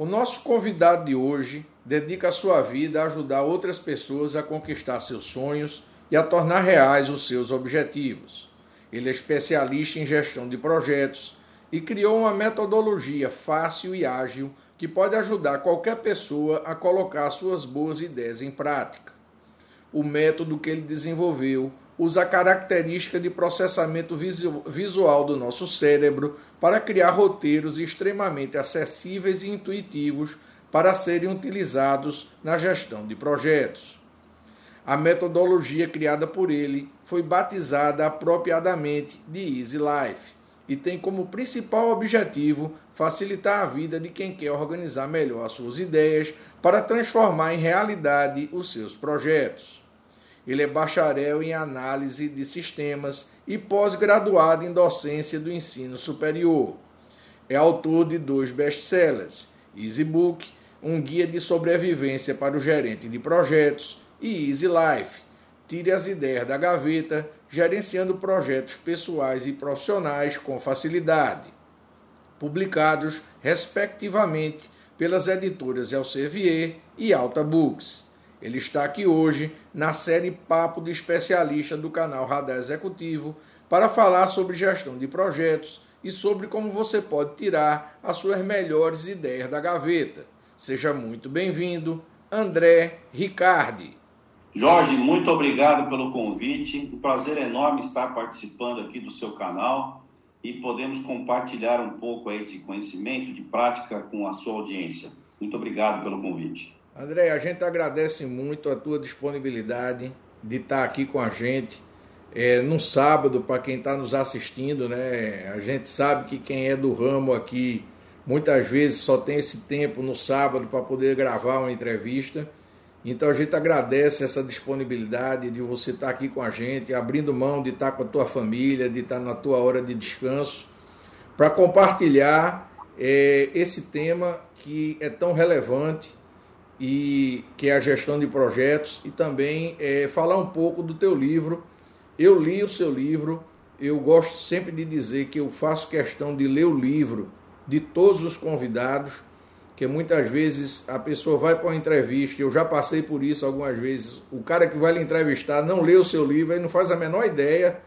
O nosso convidado de hoje dedica a sua vida a ajudar outras pessoas a conquistar seus sonhos e a tornar reais os seus objetivos. Ele é especialista em gestão de projetos e criou uma metodologia fácil e ágil que pode ajudar qualquer pessoa a colocar suas boas ideias em prática. O método que ele desenvolveu usa a característica de processamento visual do nosso cérebro para criar roteiros extremamente acessíveis e intuitivos para serem utilizados na gestão de projetos. A metodologia criada por ele foi batizada apropriadamente de Easy Life e tem como principal objetivo facilitar a vida de quem quer organizar melhor as suas ideias para transformar em realidade os seus projetos. Ele é bacharel em análise de sistemas e pós-graduado em docência do ensino superior. É autor de dois best-sellers, Easy Book, um guia de sobrevivência para o gerente de projetos, e Easy Life, tire as ideias da gaveta, gerenciando projetos pessoais e profissionais com facilidade. Publicados, respectivamente, pelas editoras Elsevier e Alta Books. Ele está aqui hoje na série Papo de Especialista do canal Radar Executivo para falar sobre gestão de projetos e sobre como você pode tirar as suas melhores ideias da gaveta. Seja muito bem-vindo, André Ricardi. Jorge, muito obrigado pelo convite. Um prazer enorme estar participando aqui do seu canal e podemos compartilhar um pouco aí de conhecimento, de prática com a sua audiência. Muito obrigado pelo convite. André, a gente agradece muito a tua disponibilidade de estar aqui com a gente é, no sábado, para quem está nos assistindo, né? A gente sabe que quem é do ramo aqui muitas vezes só tem esse tempo no sábado para poder gravar uma entrevista. Então a gente agradece essa disponibilidade de você estar aqui com a gente, abrindo mão de estar com a tua família, de estar na tua hora de descanso, para compartilhar é, esse tema que é tão relevante e que é a gestão de projetos e também é, falar um pouco do teu livro. Eu li o seu livro, eu gosto sempre de dizer que eu faço questão de ler o livro de todos os convidados, que muitas vezes a pessoa vai para uma entrevista, eu já passei por isso algumas vezes, o cara que vai lhe entrevistar não lê o seu livro, ele não faz a menor ideia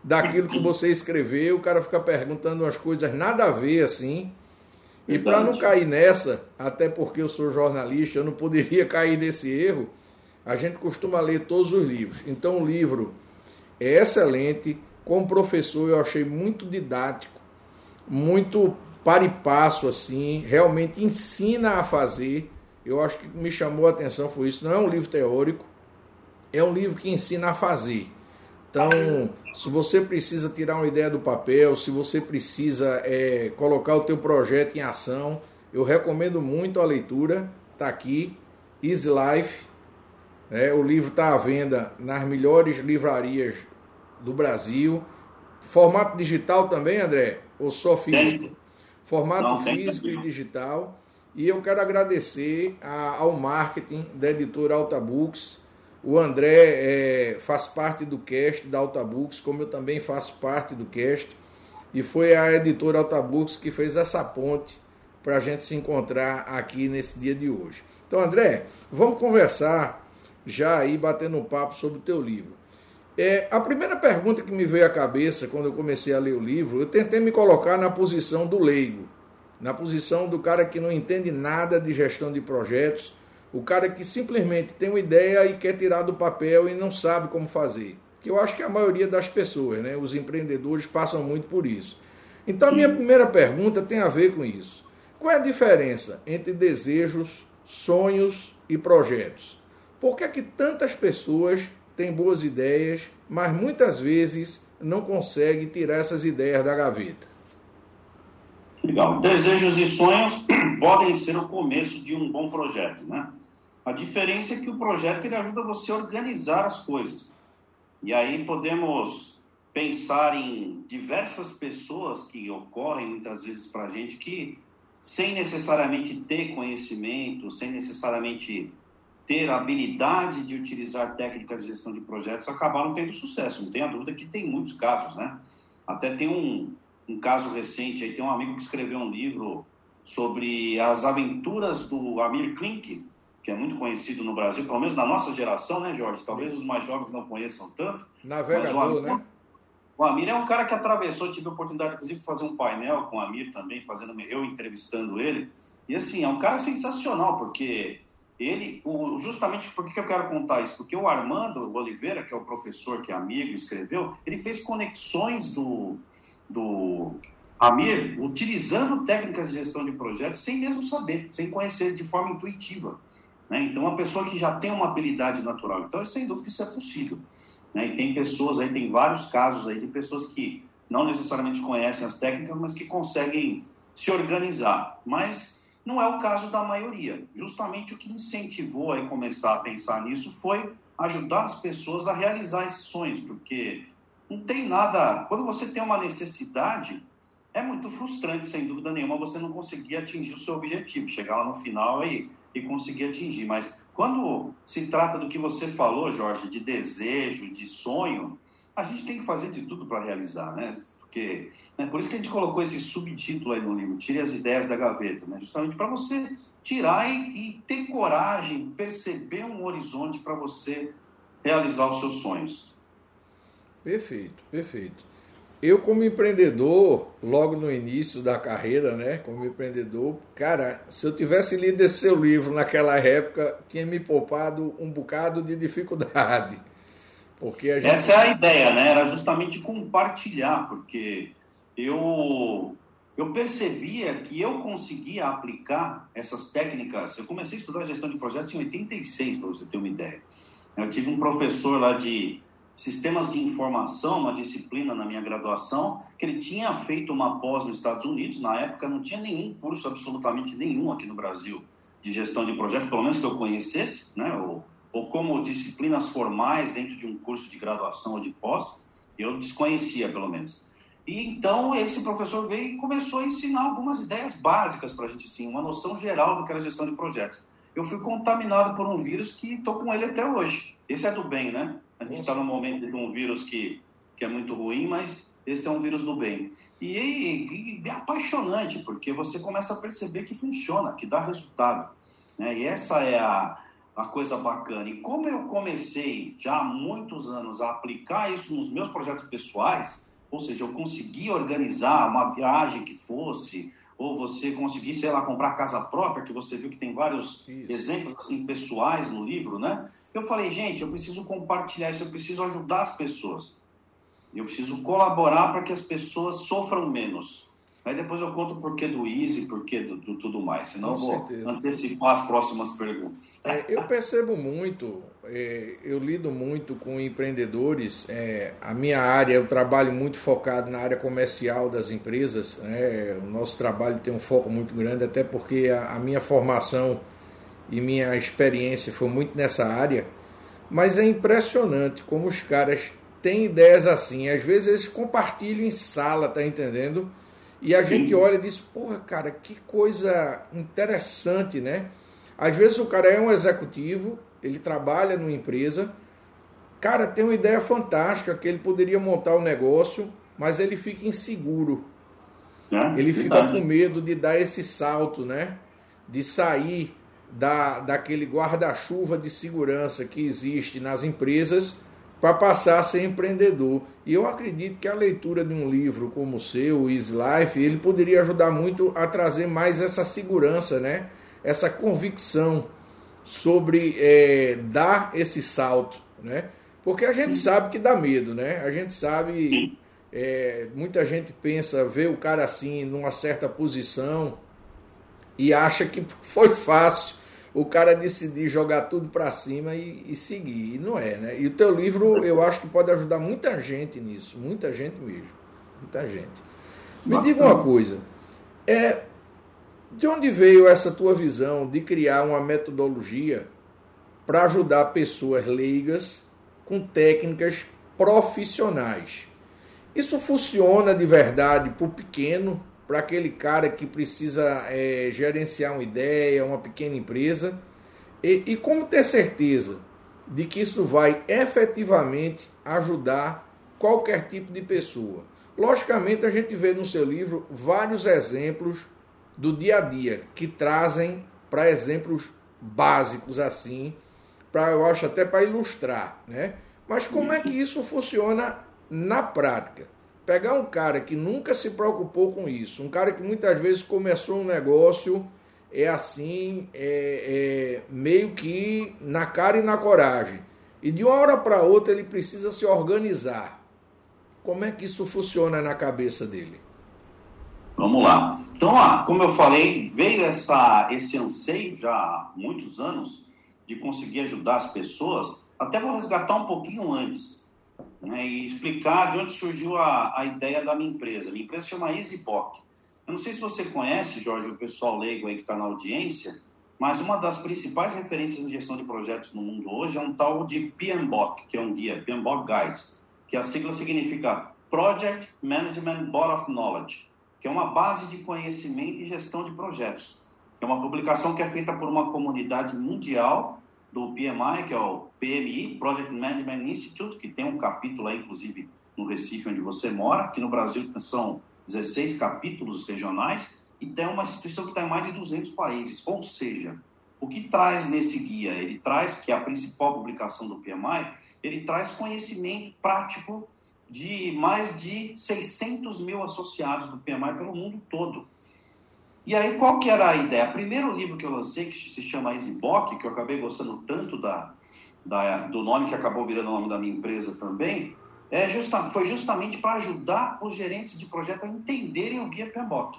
daquilo que você escreveu, o cara fica perguntando umas coisas nada a ver assim, e para não cair nessa, até porque eu sou jornalista, eu não poderia cair nesse erro, a gente costuma ler todos os livros. Então o livro é excelente, como professor eu achei muito didático, muito para e passo assim, realmente ensina a fazer. Eu acho que me chamou a atenção foi isso. Não é um livro teórico, é um livro que ensina a fazer. Então, se você precisa tirar uma ideia do papel, se você precisa é, colocar o teu projeto em ação, eu recomendo muito a leitura. Está aqui, Easy Life. É, o livro está à venda nas melhores livrarias do Brasil. Formato digital também, André? Ou só físico? Formato Não, físico e digital. E eu quero agradecer a, ao marketing da editora Alta Books o André é, faz parte do cast da Altabooks, como eu também faço parte do cast. E foi a editora Altabooks que fez essa ponte para a gente se encontrar aqui nesse dia de hoje. Então, André, vamos conversar já aí, batendo um papo sobre o teu livro. É, a primeira pergunta que me veio à cabeça quando eu comecei a ler o livro, eu tentei me colocar na posição do leigo, na posição do cara que não entende nada de gestão de projetos o cara que simplesmente tem uma ideia e quer tirar do papel e não sabe como fazer. Que eu acho que a maioria das pessoas, né, os empreendedores, passam muito por isso. Então a minha primeira pergunta tem a ver com isso. Qual é a diferença entre desejos, sonhos e projetos? Por que é que tantas pessoas têm boas ideias, mas muitas vezes não conseguem tirar essas ideias da gaveta? Legal. Desejos e sonhos podem ser o começo de um bom projeto, né? A diferença é que o projeto ele ajuda você a organizar as coisas. E aí podemos pensar em diversas pessoas que ocorrem muitas vezes para a gente que, sem necessariamente ter conhecimento, sem necessariamente ter a habilidade de utilizar técnicas de gestão de projetos acabaram tendo sucesso. Não tenha dúvida que tem muitos casos, né? Até tem um, um caso recente, aí tem um amigo que escreveu um livro sobre as aventuras do Amir Klink, que é muito conhecido no Brasil, pelo menos na nossa geração, né, Jorge? Talvez os mais jovens não conheçam tanto. Navegador, o né? O Amir é um cara que atravessou, tive a oportunidade, inclusive, de fazer um painel com o Amir também, fazendo eu entrevistando ele. E assim, é um cara sensacional, porque ele, o, justamente por que eu quero contar isso? Porque o Armando Oliveira, que é o professor que é amigo, escreveu, ele fez conexões do, do Amir utilizando técnicas de gestão de projetos sem mesmo saber, sem conhecer de forma intuitiva. Né? Então, uma pessoa que já tem uma habilidade natural. Então, sem dúvida, isso é possível. Né? E tem pessoas aí, tem vários casos aí de pessoas que não necessariamente conhecem as técnicas, mas que conseguem se organizar. Mas não é o caso da maioria. Justamente o que incentivou a começar a pensar nisso foi ajudar as pessoas a realizar esses sonhos, porque não tem nada. Quando você tem uma necessidade, é muito frustrante, sem dúvida nenhuma, você não conseguir atingir o seu objetivo, chegar lá no final e, e conseguir atingir. Mas quando se trata do que você falou, Jorge, de desejo, de sonho, a gente tem que fazer de tudo para realizar, né? Porque né, por isso que a gente colocou esse subtítulo aí no livro, Tire as ideias da gaveta, né? Justamente para você tirar e, e, ter coragem, perceber um horizonte para você realizar os seus sonhos. Perfeito, perfeito. Eu como empreendedor, logo no início da carreira, né, como empreendedor, cara, se eu tivesse lido esse seu livro naquela época, tinha me poupado um bocado de dificuldade. Porque gente... Essa é a ideia, né? Era justamente compartilhar, porque eu, eu percebia que eu conseguia aplicar essas técnicas. Eu comecei a estudar gestão de projetos em 86, para você ter uma ideia. Eu tive um professor lá de sistemas de informação, uma disciplina na minha graduação, que ele tinha feito uma pós nos Estados Unidos. Na época não tinha nenhum curso, absolutamente nenhum aqui no Brasil, de gestão de projetos, pelo menos que eu conhecesse, né? Ou como disciplinas formais dentro de um curso de graduação ou de pós, eu desconhecia pelo menos. E então esse professor veio e começou a ensinar algumas ideias básicas para a gente, sim, uma noção geral do que era gestão de projetos. Eu fui contaminado por um vírus que estou com ele até hoje. Esse é do bem, né? A gente está num momento de um vírus que, que é muito ruim, mas esse é um vírus do bem. E, e, e é apaixonante, porque você começa a perceber que funciona, que dá resultado. Né? E essa é a, uma coisa bacana. E como eu comecei já há muitos anos a aplicar isso nos meus projetos pessoais, ou seja, eu consegui organizar uma viagem que fosse, ou você conseguir, sei lá, comprar casa própria, que você viu que tem vários isso. exemplos assim pessoais no livro, né? Eu falei, gente, eu preciso compartilhar isso, eu preciso ajudar as pessoas. Eu preciso colaborar para que as pessoas sofram menos. Aí depois eu conto o porquê do Easy, porquê do, do tudo mais, senão Com eu vou antecipar as próximas perguntas. É, eu percebo muito, é, eu lido muito com empreendedores, é, a minha área, eu trabalho muito focado na área comercial das empresas, né? o nosso trabalho tem um foco muito grande, até porque a, a minha formação e minha experiência foi muito nessa área, mas é impressionante como os caras têm ideias assim, às vezes eles compartilham em sala, tá entendendo? E a gente olha e diz, porra, cara, que coisa interessante, né? Às vezes o cara é um executivo, ele trabalha numa empresa, cara, tem uma ideia fantástica que ele poderia montar um negócio, mas ele fica inseguro. É, ele fica com medo de dar esse salto, né? De sair da, daquele guarda-chuva de segurança que existe nas empresas para passar a ser empreendedor. E eu acredito que a leitura de um livro como o seu, Easy Life, ele poderia ajudar muito a trazer mais essa segurança, né? essa convicção sobre é, dar esse salto. Né? Porque a gente sabe que dá medo, né? A gente sabe, é, muita gente pensa, vê o cara assim, numa certa posição e acha que foi fácil o cara decidir jogar tudo para cima e, e, seguir. E não é, né? E o teu livro eu acho que pode ajudar muita gente nisso, muita gente mesmo, muita gente. Me diga uma coisa, é de onde veio essa tua visão de criar uma metodologia para ajudar pessoas leigas com técnicas profissionais? Isso funciona de verdade para o pequeno, para aquele cara que precisa é, gerenciar uma ideia, uma pequena empresa. E, e como ter certeza de que isso vai efetivamente ajudar qualquer tipo de pessoa? Logicamente, a gente vê no seu livro vários exemplos do dia a dia que trazem para exemplos básicos assim, para eu acho até para ilustrar, né? Mas como é que isso funciona na prática? Pegar um cara que nunca se preocupou com isso, um cara que muitas vezes começou um negócio é assim, é, é meio que na cara e na coragem. E de uma hora para outra ele precisa se organizar. Como é que isso funciona na cabeça dele? Vamos lá. Então, ah, como eu falei, veio essa, esse anseio já há muitos anos de conseguir ajudar as pessoas. Até vou resgatar um pouquinho antes né, e explicar de onde surgiu a, a ideia da minha empresa. Minha empresa chama EasyBox. Eu não sei se você conhece, Jorge, o pessoal leigo aí que está na audiência, mas uma das principais referências em gestão de projetos no mundo hoje é um tal de PMBOK, que é um guia, PMBOK Guides, que a sigla significa Project Management Board of Knowledge, que é uma base de conhecimento e gestão de projetos. É uma publicação que é feita por uma comunidade mundial do PMI, que é o PMI, Project Management Institute, que tem um capítulo aí, inclusive, no Recife, onde você mora, que no Brasil são 16 capítulos regionais, e tem uma instituição que está em mais de 200 países. Ou seja, o que traz nesse guia? Ele traz, que é a principal publicação do PMI, ele traz conhecimento prático de mais de 600 mil associados do PMI pelo mundo todo. E aí, qual que era a ideia? O primeiro livro que eu lancei, que se chama EasyBook, que eu acabei gostando tanto da, da, do nome que acabou virando o nome da minha empresa também, é justa, foi justamente para ajudar os gerentes de projeto a entenderem o guia PMBOK.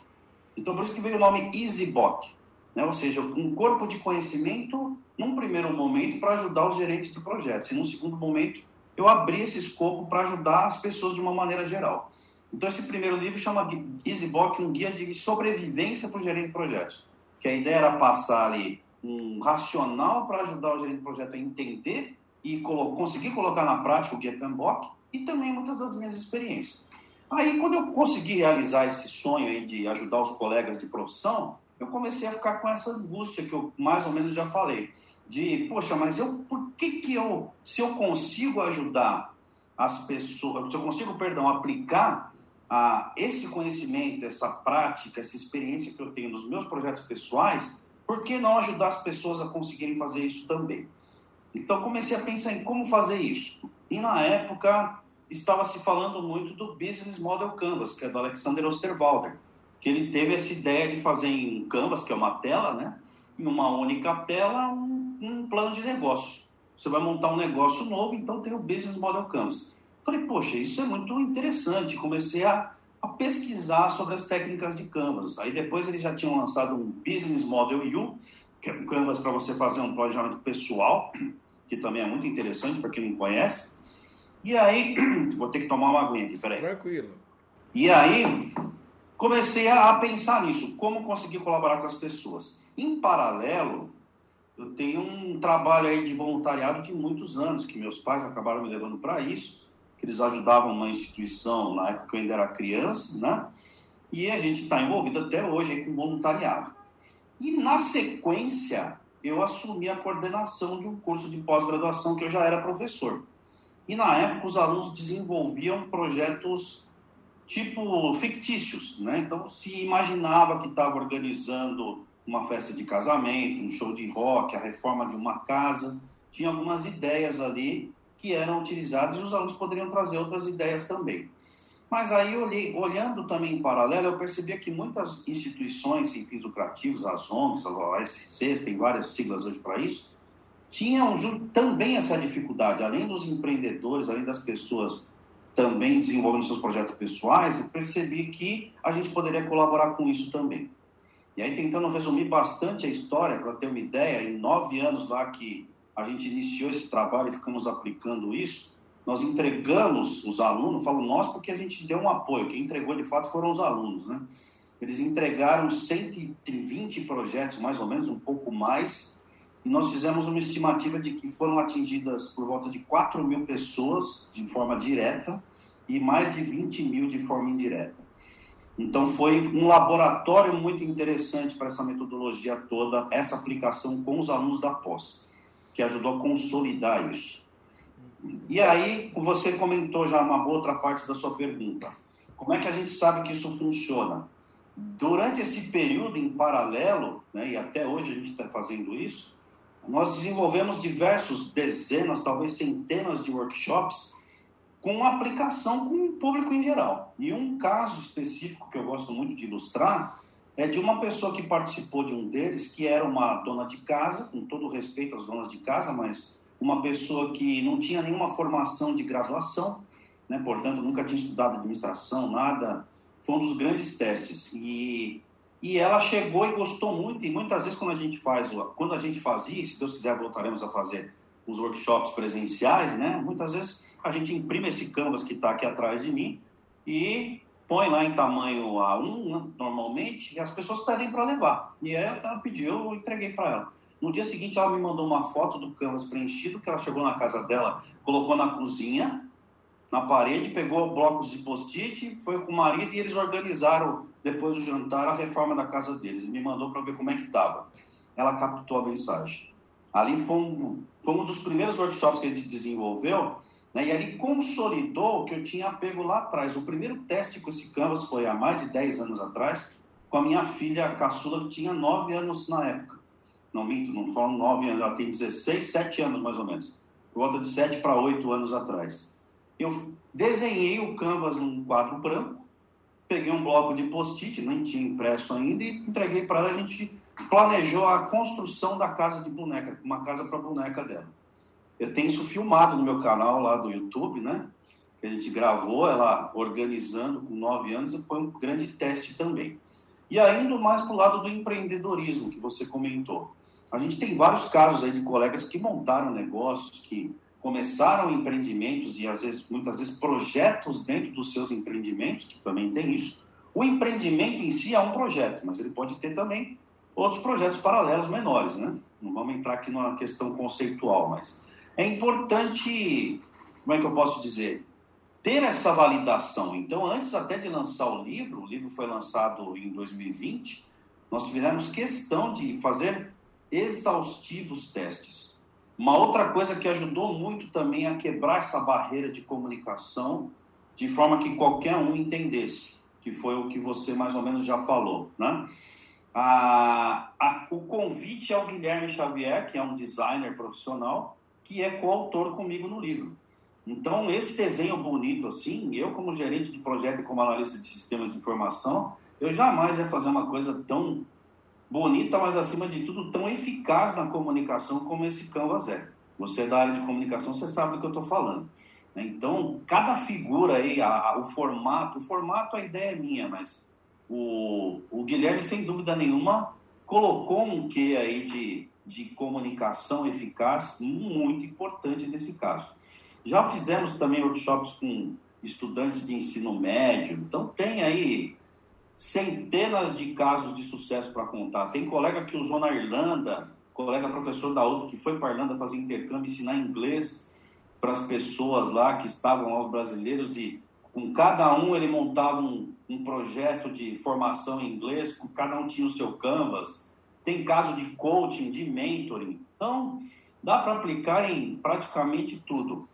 Então, por isso que veio o nome EasyBook, né? ou seja, um corpo de conhecimento, num primeiro momento, para ajudar os gerentes de projetos, e num segundo momento, eu abri esse escopo para ajudar as pessoas de uma maneira geral. Então, esse primeiro livro chama EasyBook, um guia de sobrevivência para o gerente de projetos, que a ideia era passar ali um racional para ajudar o gerente de projeto a entender e conseguir colocar na prática o guia PMBOK, e também muitas das minhas experiências. Aí, quando eu consegui realizar esse sonho aí de ajudar os colegas de profissão, eu comecei a ficar com essa angústia que eu mais ou menos já falei, de, poxa, mas eu, por que que eu, se eu consigo ajudar as pessoas, se eu consigo, perdão, aplicar a, esse conhecimento, essa prática, essa experiência que eu tenho nos meus projetos pessoais, por que não ajudar as pessoas a conseguirem fazer isso também? Então comecei a pensar em como fazer isso. E na época estava se falando muito do Business Model Canvas, que é do Alexander Osterwalder, que ele teve essa ideia de fazer em Canvas, que é uma tela, né? Em uma única tela, um, um plano de negócio. Você vai montar um negócio novo, então tem o Business Model Canvas. Falei, poxa, isso é muito interessante. Comecei a, a pesquisar sobre as técnicas de Canvas. Aí depois eles já tinham lançado um Business Model U, que é um Canvas para você fazer um planejamento pessoal, que também é muito interessante para quem não conhece. E aí, vou ter que tomar uma aguinha aqui, peraí. Tranquilo. E aí, comecei a, pensar nisso, como conseguir colaborar com as pessoas. Em paralelo, eu tenho um trabalho aí de voluntariado de muitos anos, que meus pais acabaram me levando para isso, que eles ajudavam uma instituição, na época que eu ainda era criança, né? E a gente está envolvido até hoje com voluntariado. E na sequência, eu assumi a coordenação de um curso de pós-graduação que eu já era professor. E na época os alunos desenvolviam projetos tipo fictícios, né? Então se imaginava que estava organizando uma festa de casamento, um show de rock, a reforma de uma casa, tinha algumas ideias ali que eram utilizadas e os alunos poderiam trazer outras ideias também. Mas aí, olhei, olhando também em paralelo, eu percebia que muitas instituições sem fins lucrativos, as ONGs, as SCs, tem várias siglas hoje para isso, tinham também essa dificuldade. Além dos empreendedores, além das pessoas também desenvolvendo seus projetos pessoais, eu percebi que a gente poderia colaborar com isso também. E aí, tentando resumir bastante a história, para ter uma ideia, em nove anos lá que a gente iniciou esse trabalho e ficamos aplicando isso, nós entregamos os alunos, falo nós porque a gente deu um apoio, quem entregou de fato foram os alunos, né? Eles entregaram 120 projetos, mais ou menos, um pouco mais, e nós fizemos uma estimativa de que foram atingidas por volta de 4 mil pessoas de forma direta e mais de 20 mil de forma indireta. Então, foi um laboratório muito interessante para essa metodologia toda, essa aplicação com os alunos da pós, que ajudou a consolidar isso. E aí, você comentou já uma outra parte da sua pergunta. Como é que a gente sabe que isso funciona? Durante esse período em paralelo, né, e até hoje a gente está fazendo isso, nós desenvolvemos diversos, dezenas, talvez centenas de workshops com aplicação com o público em geral. E um caso específico que eu gosto muito de ilustrar é de uma pessoa que participou de um deles, que era uma dona de casa, com todo respeito às donas de casa, mas uma pessoa que não tinha nenhuma formação de graduação, né, portanto nunca tinha estudado administração, nada. Foi um dos grandes testes. E, e ela chegou e gostou muito, e muitas vezes quando a gente faz, quando a gente fazia, se Deus quiser voltaremos a fazer os workshops presenciais, né, muitas vezes a gente imprime esse canvas que está aqui atrás de mim e põe lá em tamanho A1, né, normalmente, e as pessoas pedem para levar. E ela pediu, eu entreguei para ela. No dia seguinte, ela me mandou uma foto do canvas preenchido, que ela chegou na casa dela, colocou na cozinha, na parede, pegou blocos de post-it, foi com o marido e eles organizaram, depois do jantar, a reforma da casa deles. E me mandou para ver como é que estava. Ela captou a mensagem. Ali foi um, foi um dos primeiros workshops que a gente desenvolveu, né? E ali consolidou o que eu tinha pego lá atrás. O primeiro teste com esse Canvas foi há mais de 10 anos atrás, com a minha filha caçula, que tinha 9 anos na época. Não minto, não falam 9 anos, ela tem 16, 7 anos mais ou menos. Por volta de 7 para 8 anos atrás. Eu desenhei o Canvas num quadro branco, peguei um bloco de post-it, nem tinha impresso ainda, e entreguei para ela. A gente planejou a construção da casa de boneca, uma casa para boneca dela. Eu tenho isso filmado no meu canal lá do YouTube, né? Que a gente gravou ela organizando com nove anos e foi um grande teste também. E ainda mais para o lado do empreendedorismo que você comentou. A gente tem vários casos aí de colegas que montaram negócios, que começaram empreendimentos e às vezes, muitas vezes projetos dentro dos seus empreendimentos, que também tem isso. O empreendimento em si é um projeto, mas ele pode ter também outros projetos paralelos menores, né? Não vamos entrar aqui numa questão conceitual, mas é importante, como é que eu posso dizer, ter essa validação. Então, antes até de lançar o livro, o livro foi lançado em 2020, nós tivemos questão de fazer exaustivos testes. Uma outra coisa que ajudou muito também a quebrar essa barreira de comunicação, de forma que qualquer um entendesse, que foi o que você mais ou menos já falou, né? A, a, o convite ao Guilherme Xavier, que é um designer profissional, que é coautor comigo no livro. Então, esse desenho bonito assim, eu como gerente de projeto e como analista de sistemas de informação, eu jamais ia fazer uma coisa tão bonita, mas acima de tudo tão eficaz na comunicação como esse Canvas é. Você é da área de comunicação, você sabe do que eu estou falando. Né? Então, cada figura aí, a, a, o formato, o formato a ideia é minha, mas o, o Guilherme, sem dúvida nenhuma, colocou um quê aí de de comunicação eficaz muito importante nesse caso. Já fizemos também workshops com estudantes de ensino médio, então tem aí centenas de casos de sucesso para contar. Tem colega que usou na Irlanda, colega professor da outra que foi para a Irlanda fazer intercâmbio, ensinar inglês para as pessoas lá que estavam lá, os brasileiros, e com cada um ele montava um, um projeto de formação em inglês, cada um tinha o seu canvas tem caso de coaching, de mentoring. Então, dá para aplicar em praticamente tudo.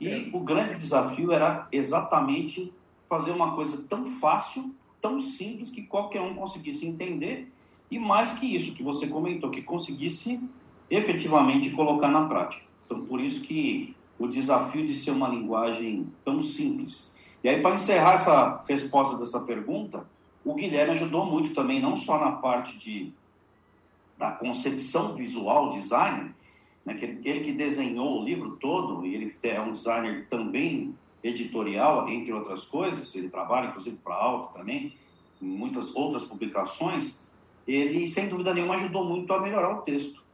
E é. o grande desafio era exatamente fazer uma coisa tão fácil, tão simples, que qualquer um conseguisse entender. E mais que isso, que você comentou, que conseguisse efetivamente colocar na prática. Então, por isso que o desafio de ser uma linguagem tão simples. E aí, para encerrar essa resposta dessa pergunta, o Guilherme ajudou muito também, não só na parte de da concepção visual, design, né, que ele, ele, que desenhou o livro todo, e ele é um designer também editorial, entre outras coisas, ele trabalha inclusive para a Alto também, em muitas outras publicações, ele sem dúvida nenhuma ajudou muito a melhorar o texto.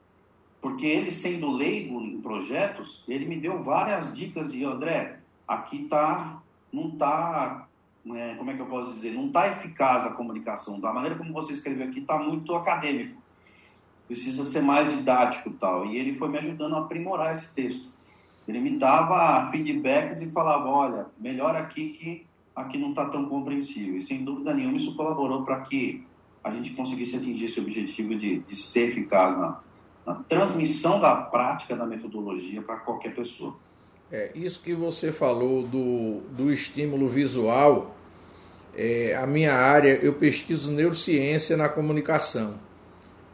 Porque ele sendo leigo em projetos, ele me deu várias dicas de André, aqui tá não tá é, como é que eu posso dizer, não está eficaz a comunicação. Da maneira como você escreveu aqui, está muito acadêmico precisa ser mais didático e tal. E ele foi me ajudando a aprimorar esse texto. Ele me dava feedbacks e falava, olha, melhor aqui que aqui não está tão compreensível. E sem dúvida nenhuma isso colaborou para que a gente conseguisse atingir esse objetivo de, de ser eficaz na, na transmissão da prática da metodologia para qualquer pessoa. É, isso que você falou do, do estímulo visual, é, a minha área, eu pesquiso neurociência na comunicação.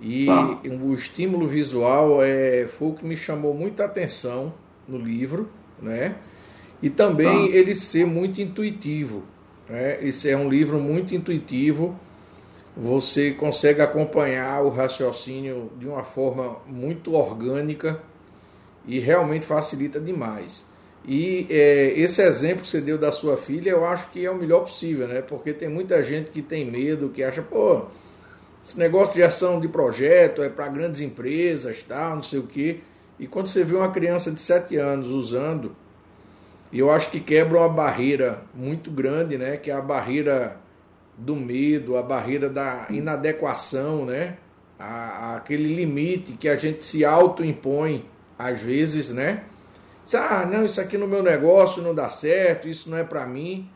E tá. o estímulo visual é, foi o que me chamou muita atenção no livro, né? E também tá. ele ser muito intuitivo. Né? Esse é um livro muito intuitivo. Você consegue acompanhar o raciocínio de uma forma muito orgânica e realmente facilita demais. E é, esse exemplo que você deu da sua filha, eu acho que é o melhor possível, né? Porque tem muita gente que tem medo, que acha, pô, esse negócio de ação de projeto é para grandes empresas, tal, não sei o quê. E quando você vê uma criança de 7 anos usando, eu acho que quebra uma barreira muito grande, né? Que é a barreira do medo, a barreira da inadequação, né? A, aquele limite que a gente se autoimpõe às vezes, né? Ah, não, isso aqui no meu negócio não dá certo, isso não é para mim.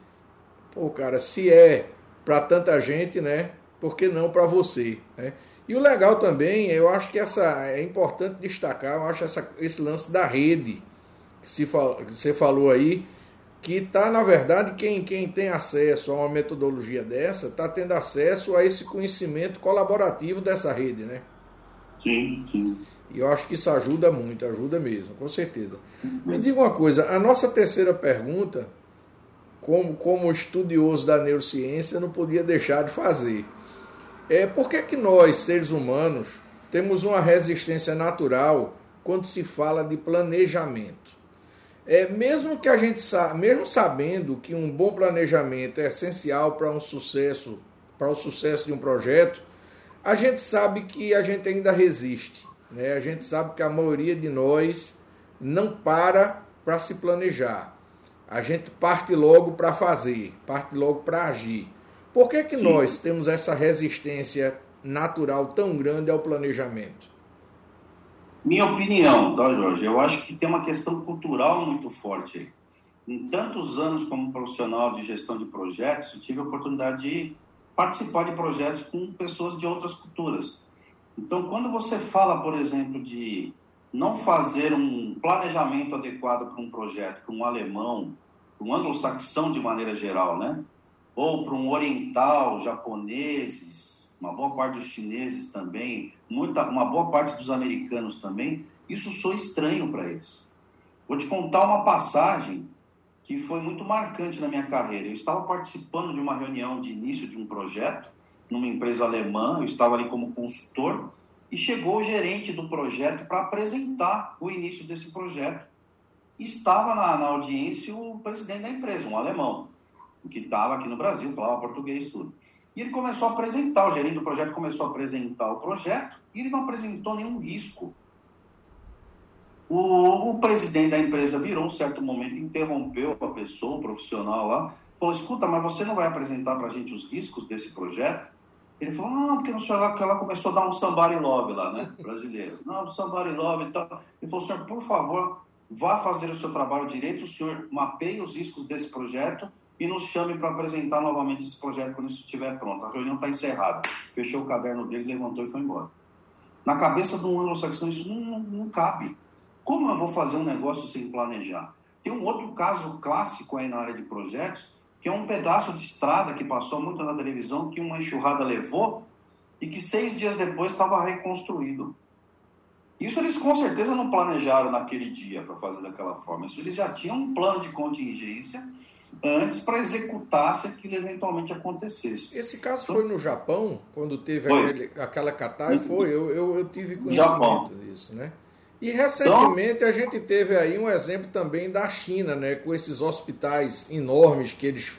Pô, cara, se é para tanta gente, né? Por que não para você? Né? E o legal também, eu acho que essa é importante destacar, eu acho essa, esse lance da rede que, se, que você falou aí, que está, na verdade, quem, quem tem acesso a uma metodologia dessa, está tendo acesso a esse conhecimento colaborativo dessa rede, né? Sim, sim. E eu acho que isso ajuda muito, ajuda mesmo, com certeza. Me diga uma coisa, a nossa terceira pergunta, como, como estudioso da neurociência, não podia deixar de fazer. É por que, que nós, seres humanos, temos uma resistência natural quando se fala de planejamento? É, mesmo que a gente mesmo sabendo que um bom planejamento é essencial para um sucesso, para o sucesso de um projeto, a gente sabe que a gente ainda resiste. Né? A gente sabe que a maioria de nós não para para se planejar. A gente parte logo para fazer, parte logo para agir. Por que, que nós temos essa resistência natural tão grande ao planejamento? Minha opinião, tá, Jorge? Eu acho que tem uma questão cultural muito forte aí. Em tantos anos como profissional de gestão de projetos, eu tive a oportunidade de participar de projetos com pessoas de outras culturas. Então, quando você fala, por exemplo, de não fazer um planejamento adequado para um projeto, para um alemão, para um anglo-saxão de maneira geral, né? Ou para um oriental, japoneses, uma boa parte dos chineses também, muita, uma boa parte dos americanos também, isso soa estranho para eles. Vou te contar uma passagem que foi muito marcante na minha carreira. Eu estava participando de uma reunião de início de um projeto numa empresa alemã, eu estava ali como consultor, e chegou o gerente do projeto para apresentar o início desse projeto. Estava na, na, audiência o presidente da empresa, um alemão, que estava aqui no Brasil, falava português tudo. E ele começou a apresentar, o gerente do projeto começou a apresentar o projeto e ele não apresentou nenhum risco. O, o presidente da empresa virou um certo momento, interrompeu a pessoa, o profissional lá, falou: escuta, mas você não vai apresentar para a gente os riscos desse projeto? Ele falou, não, porque no senhor lá, que ela começou a dar um somebody love lá, né, brasileiro. Não, somebody love e tal. Ele falou, senhor, por favor, vá fazer o seu trabalho direito, o senhor mapeie os riscos desse projeto e nos chame para apresentar novamente esse projeto quando isso estiver pronto. A reunião está encerrada. Fechou o caderno dele, levantou e foi embora. Na cabeça de um anglo-saxão, isso não, não, não cabe. Como eu vou fazer um negócio sem planejar? Tem um outro caso clássico aí na área de projetos, que é um pedaço de estrada que passou muito na televisão, que uma enxurrada levou e que seis dias depois estava reconstruído. Isso eles com certeza não planejaram naquele dia para fazer daquela forma. Isso eles já tinham um plano de contingência antes para executar se aquilo eventualmente acontecesse. Esse caso então, foi no Japão, quando teve aquele, aquela catástrofe? Foi, eu, eu, eu tive conhecimento disso, né? E recentemente então, a gente teve aí um exemplo também da China, né, com esses hospitais enormes que eles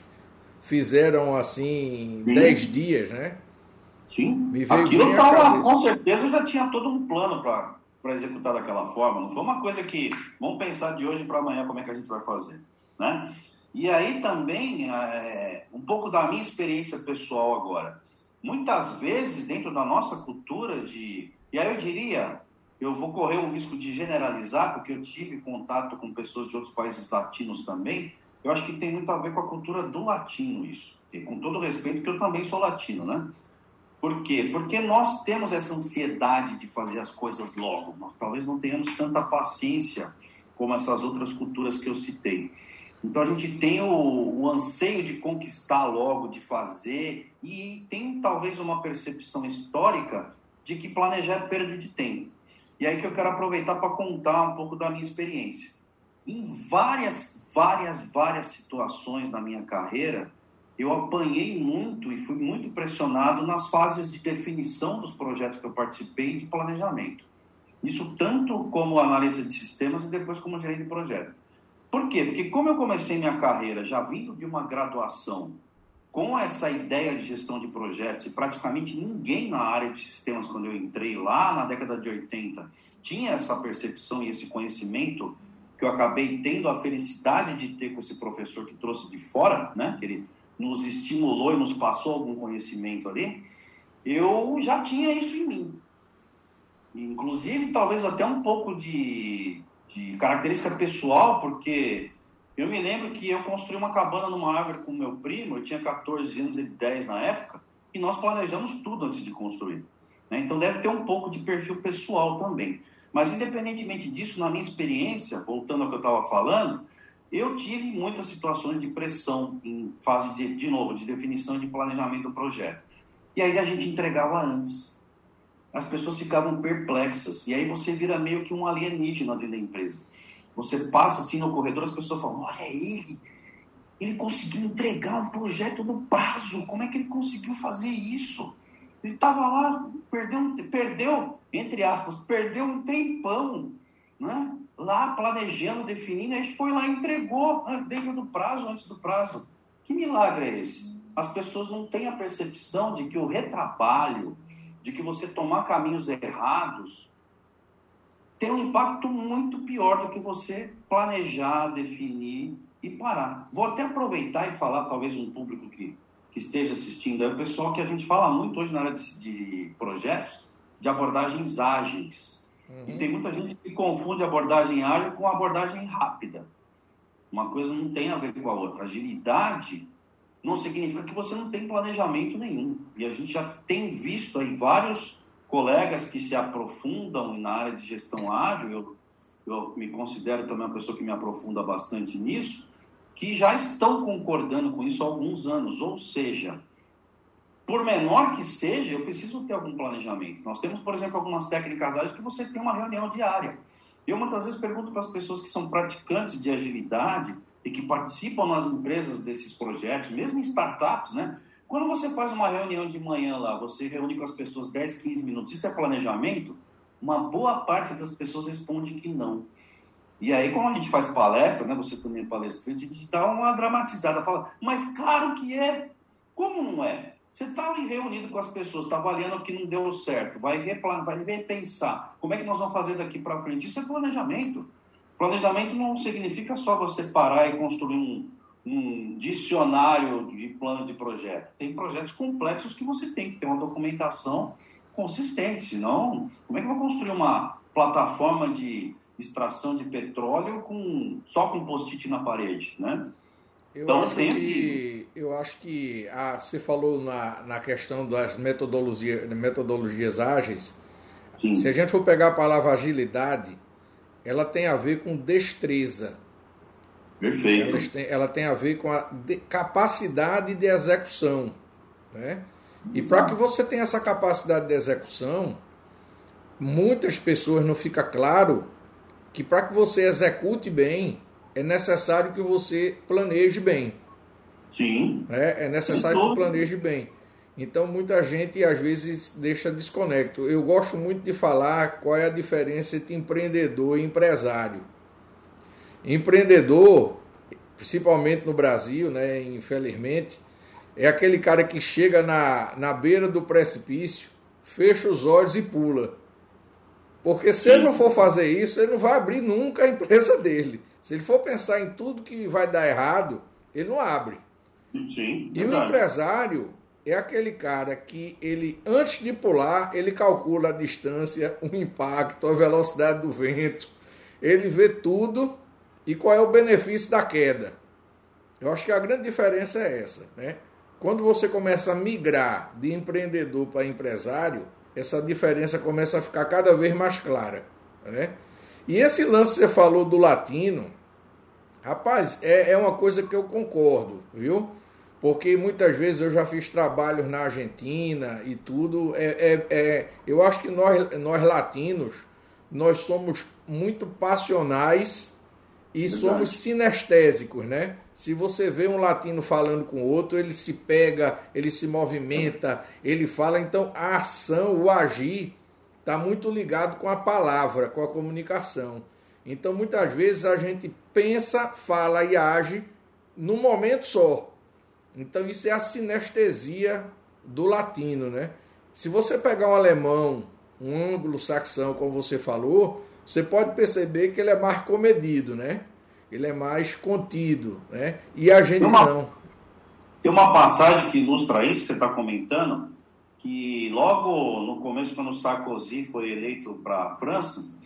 fizeram assim 10 dias, né? Sim. Aquilo tava, com certeza já tinha todo um plano para executar daquela forma. Não foi uma coisa que vamos pensar de hoje para amanhã como é que a gente vai fazer, né? E aí também é, um pouco da minha experiência pessoal agora. Muitas vezes dentro da nossa cultura de e aí eu diria eu vou correr o risco de generalizar, porque eu tive contato com pessoas de outros países latinos também. eu acho que tem muito a ver com a cultura do latino isso. E com todo respeito, que eu também sou latino, né? Por quê? Porque nós temos essa ansiedade de fazer as coisas logo. Nós talvez não tenhamos tanta paciência como essas outras culturas que eu citei. Então a gente tem o, o, anseio de conquistar logo, de fazer, e tem talvez uma percepção histórica de que planejar é perda de tempo. E aí que eu quero aproveitar para contar um pouco da minha experiência. Em várias, várias, várias situações na minha carreira, eu apanhei muito e fui muito pressionado nas fases de definição dos projetos que eu participei de planejamento. Isso tanto como analista de sistemas e depois como gerente de projeto. Por quê? Porque como eu comecei minha carreira já vindo de uma graduação com essa ideia de gestão de projetos e praticamente ninguém na área de sistemas quando eu entrei lá na década de 80 tinha essa percepção e esse conhecimento que eu acabei tendo a felicidade de ter com esse professor que trouxe de fora, né? Que ele nos estimulou e nos passou algum conhecimento ali. Eu já tinha isso em mim. Inclusive, talvez até um pouco de de característica pessoal, porque eu me lembro que eu construí uma cabana numa árvore com meu primo, eu tinha 14 anos e 10 na época, e nós planejamos tudo antes de construir. Né? Então deve ter um pouco de perfil pessoal também. Mas independentemente disso, na minha experiência, voltando ao que eu estava falando, eu tive muitas situações de pressão em fase de, de novo, de definição de planejamento do projeto. E aí a gente entregava antes as pessoas ficavam perplexas. E aí você vira meio que um alienígena dentro da empresa. Você passa assim no corredor, as pessoas falam: olha ele, ele conseguiu entregar um projeto no prazo. Como é que ele conseguiu fazer isso? Ele estava lá, perdeu, perdeu, entre aspas, perdeu um tempão, né? lá planejando, definindo, a gente foi lá e entregou né, dentro do prazo, antes do prazo. Que milagre é esse? As pessoas não têm a percepção de que o retrabalho, de que você tomar caminhos errados tem um impacto muito pior do que você planejar, definir e parar. Vou até aproveitar e falar, talvez, um público que, que esteja assistindo, é o pessoal que a gente fala muito hoje na área de, de projetos, de abordagens ágeis. Uhum. E tem muita gente que confunde abordagem ágil com abordagem rápida. Uma coisa não tem a ver com a outra. Agilidade não significa que você não tem planejamento nenhum. E a gente já tem visto aí vários colegas que se aprofundam na área de gestão ágil, eu, eu me considero também uma pessoa que me aprofunda bastante nisso, que já estão concordando com isso há alguns anos. Ou seja, por menor que seja, eu preciso ter algum planejamento. Nós temos, por exemplo, algumas técnicas ágeis que você tem uma reunião diária. Eu muitas vezes pergunto para as pessoas que são praticantes de agilidade, e que participam nas empresas desses projetos, mesmo em startups, né? Quando você faz uma reunião de manhã lá, você reúne com as pessoas 10, 15 minutos, isso é planejamento? Uma boa parte das pessoas responde que não. E aí, como a gente faz palestra, né, você também é palestrante, a gente dá uma dramatizada, fala, mas claro que é. Como não é? Você está reunido com as pessoas, está avaliando o que não deu certo, vai, replan vai repensar. Como é que nós vamos fazer daqui para frente? Isso é planejamento. Planejamento não significa só você parar e construir um, um dicionário de plano de projeto. Tem projetos complexos que você tem que ter uma documentação consistente, senão, como é que eu vou construir uma plataforma de extração de petróleo com só com post-it na parede, né? Eu então, acho tem que, eu acho que ah, você falou na, na questão das metodologias, metodologias ágeis. Sim. Se a gente for pegar a palavra agilidade, ela tem a ver com destreza. Perfeito. Ela tem, ela tem a ver com a de, capacidade de execução. Né? E para que você tenha essa capacidade de execução, muitas pessoas não fica claro que para que você execute bem, é necessário que você planeje bem. Sim. É, é necessário que planeje bem. Então muita gente às vezes deixa desconecto. Eu gosto muito de falar qual é a diferença entre empreendedor e empresário. Empreendedor, principalmente no Brasil, né, infelizmente, é aquele cara que chega na, na beira do precipício, fecha os olhos e pula. Porque se ele não for fazer isso, ele não vai abrir nunca a empresa dele. Se ele for pensar em tudo que vai dar errado, ele não abre. Sim, e o empresário, é aquele cara que ele antes de pular, ele calcula a distância, o impacto, a velocidade do vento, ele vê tudo e qual é o benefício da queda. Eu acho que a grande diferença é essa, né? Quando você começa a migrar de empreendedor para empresário, essa diferença começa a ficar cada vez mais clara, né? E esse lance que você falou do latino, rapaz, é, é uma coisa que eu concordo, viu? Porque muitas vezes eu já fiz trabalhos na Argentina e tudo. É, é, é, eu acho que nós, nós latinos, nós somos muito passionais e Verdade. somos sinestésicos, né? Se você vê um latino falando com outro, ele se pega, ele se movimenta, ele fala. Então a ação, o agir, está muito ligado com a palavra, com a comunicação. Então muitas vezes a gente pensa, fala e age num momento só. Então isso é a sinestesia do latino, né? Se você pegar um alemão, um anglo-saxão, como você falou, você pode perceber que ele é mais comedido, né? Ele é mais contido, né? E a gente tem uma, não. Tem uma passagem que ilustra isso que você está comentando, que logo no começo, quando Sarkozy foi eleito para a França,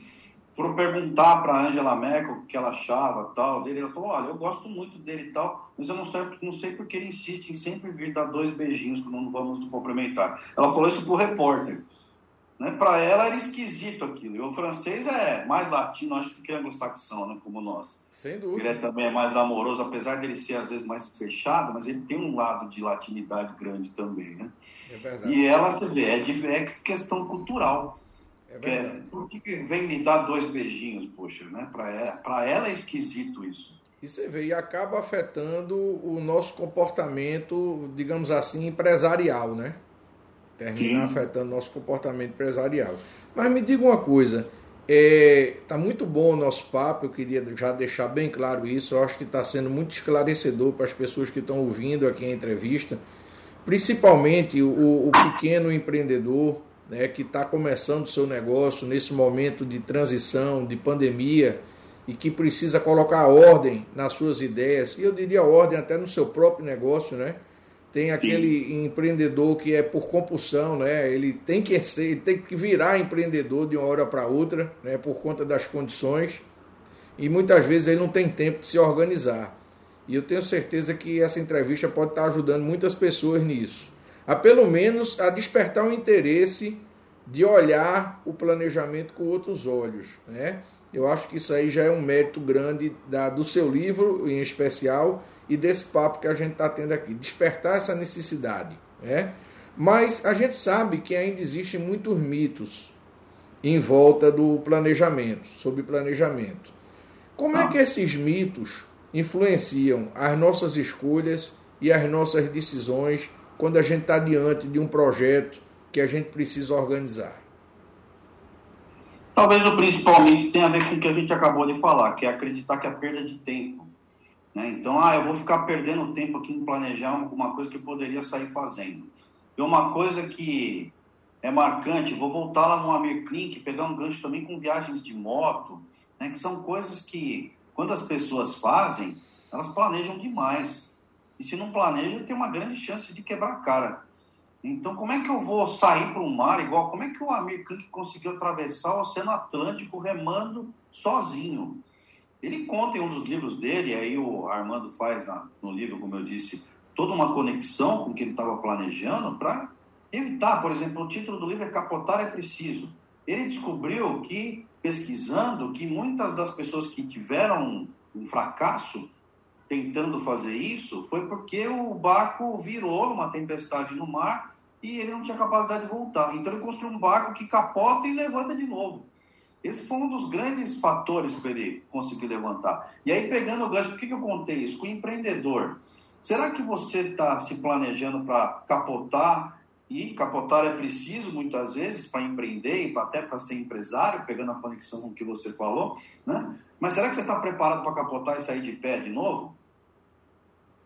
foram perguntar para Angela Merkel o que ela achava tal dele. Ela falou: Olha, eu gosto muito dele e tal, mas eu não sei, não sei porque ele insiste em sempre vir dar dois beijinhos quando não vamos nos cumprimentar. Ela falou isso para o repórter. Né? Para ela era esquisito aquilo. E o francês é mais latino, acho que anglo-saxão, né? como nós. Sem dúvida. Ele é também é mais amoroso, apesar dele ser às vezes mais fechado, mas ele tem um lado de latinidade grande também. Né? É verdade. E ela, você vê, é, é questão cultural. É verdade. É, por que vem me dar dois beijinhos, poxa, né? Para ela, ela é esquisito isso. E você vê, e acaba afetando o nosso comportamento, digamos assim, empresarial, né? termina Sim. afetando nosso comportamento empresarial. Mas me diga uma coisa, é, tá muito bom o nosso papo, eu queria já deixar bem claro isso, eu acho que está sendo muito esclarecedor para as pessoas que estão ouvindo aqui a entrevista, principalmente o, o pequeno empreendedor né, que está começando o seu negócio nesse momento de transição, de pandemia, e que precisa colocar ordem nas suas ideias, e eu diria ordem até no seu próprio negócio, né? Tem aquele Sim. empreendedor que é por compulsão, né? Ele tem que ser, ele tem que virar empreendedor de uma hora para outra, né? Por conta das condições. E muitas vezes ele não tem tempo de se organizar. E eu tenho certeza que essa entrevista pode estar ajudando muitas pessoas nisso. A pelo menos a despertar o interesse de olhar o planejamento com outros olhos, né? Eu acho que isso aí já é um mérito grande da, do seu livro, em especial, e desse papo que a gente está tendo aqui, despertar essa necessidade. Né? Mas a gente sabe que ainda existem muitos mitos em volta do planejamento, sobre planejamento. Como é que esses mitos influenciam as nossas escolhas e as nossas decisões quando a gente está diante de um projeto que a gente precisa organizar? Talvez o principalmente tenha a ver com o que a gente acabou de falar, que é acreditar que é perda de tempo. Né? Então, ah, eu vou ficar perdendo tempo aqui em planejar alguma coisa que eu poderia sair fazendo. E uma coisa que é marcante, vou voltar lá no Amir pegar um gancho também com viagens de moto, né? que são coisas que, quando as pessoas fazem, elas planejam demais. E se não planejam, tem uma grande chance de quebrar a cara. Então, como é que eu vou sair para o mar igual? Como é que o Amir Klink conseguiu atravessar o Oceano Atlântico remando sozinho? Ele conta em um dos livros dele, aí o Armando faz na, no livro, como eu disse, toda uma conexão com o que ele estava planejando para evitar, por exemplo, o título do livro é Capotar é Preciso. Ele descobriu que, pesquisando, que muitas das pessoas que tiveram um fracasso tentando fazer isso foi porque o barco virou numa tempestade no mar e ele não tinha capacidade de voltar. Então ele construiu um barco que capota e levanta de novo. Esse foi um dos grandes fatores para ele conseguir levantar. E aí, pegando o gancho, por que, eu contei isso? Com o empreendedor. Será que você está se planejando para capotar? E capotar é preciso muitas vezes para empreender e até para ser empresário, pegando a conexão com o que você falou, né? Mas será que você está preparado para capotar e sair de pé de novo?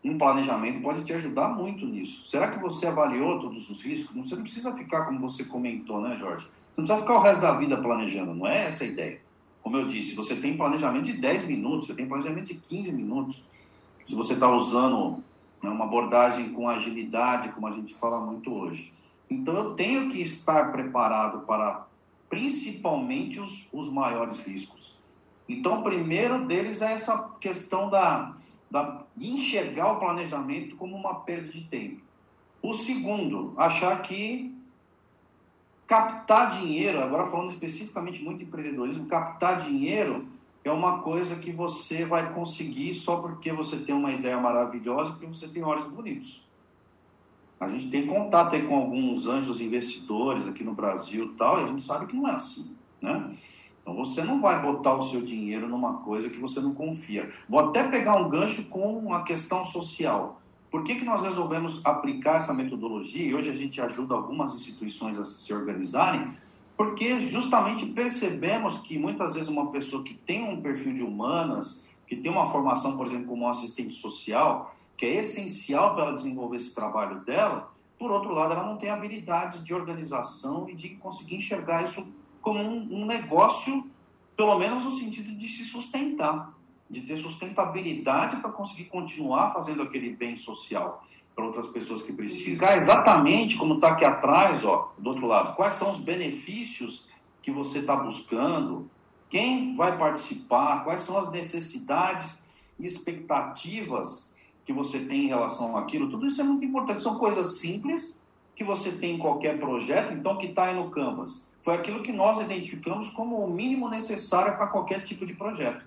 Um planejamento pode te ajudar muito nisso. Será que você avaliou todos os riscos? Você não precisa ficar como você comentou, né, Jorge? Você não precisa ficar o resto da vida planejando, não é essa a ideia. Como eu disse, você tem planejamento de 10 minutos, você tem planejamento de 15 minutos. Se você está usando né, uma abordagem com agilidade, como a gente fala muito hoje. Então, eu tenho que estar preparado para principalmente os, os maiores riscos. Então, o primeiro deles é essa questão da, da, enxergar o planejamento como uma perda de tempo. O segundo, achar que captar dinheiro, agora falando especificamente muito empreendedorismo, captar dinheiro é uma coisa que você vai conseguir só porque você tem uma ideia maravilhosa, porque você tem olhos bonitos. A gente tem contato aí com alguns anjos investidores aqui no Brasil tal, e a gente sabe que não é assim, né? Então você não vai botar o seu dinheiro numa coisa que você não confia. Vou até pegar um gancho com a questão social. Por que, que nós resolvemos aplicar essa metodologia? E hoje a gente ajuda algumas instituições a se organizarem, porque justamente percebemos que muitas vezes uma pessoa que tem um perfil de humanas, que tem uma formação, por exemplo, como assistente social, que é essencial para ela desenvolver esse trabalho dela, por outro lado, ela não tem habilidades de organização e de conseguir enxergar isso como um, um negócio, pelo menos no sentido de se sustentar, de ter sustentabilidade para conseguir continuar fazendo aquele bem social para outras pessoas que precisam. Ficar exatamente como está aqui atrás, ó, do outro lado, quais são os benefícios que você está buscando, quem vai participar, quais são as necessidades e expectativas que você tem em relação àquilo, tudo isso é muito importante. São coisas simples que você tem em qualquer projeto, então que está aí no Canvas. Foi aquilo que nós identificamos como o mínimo necessário para qualquer tipo de projeto.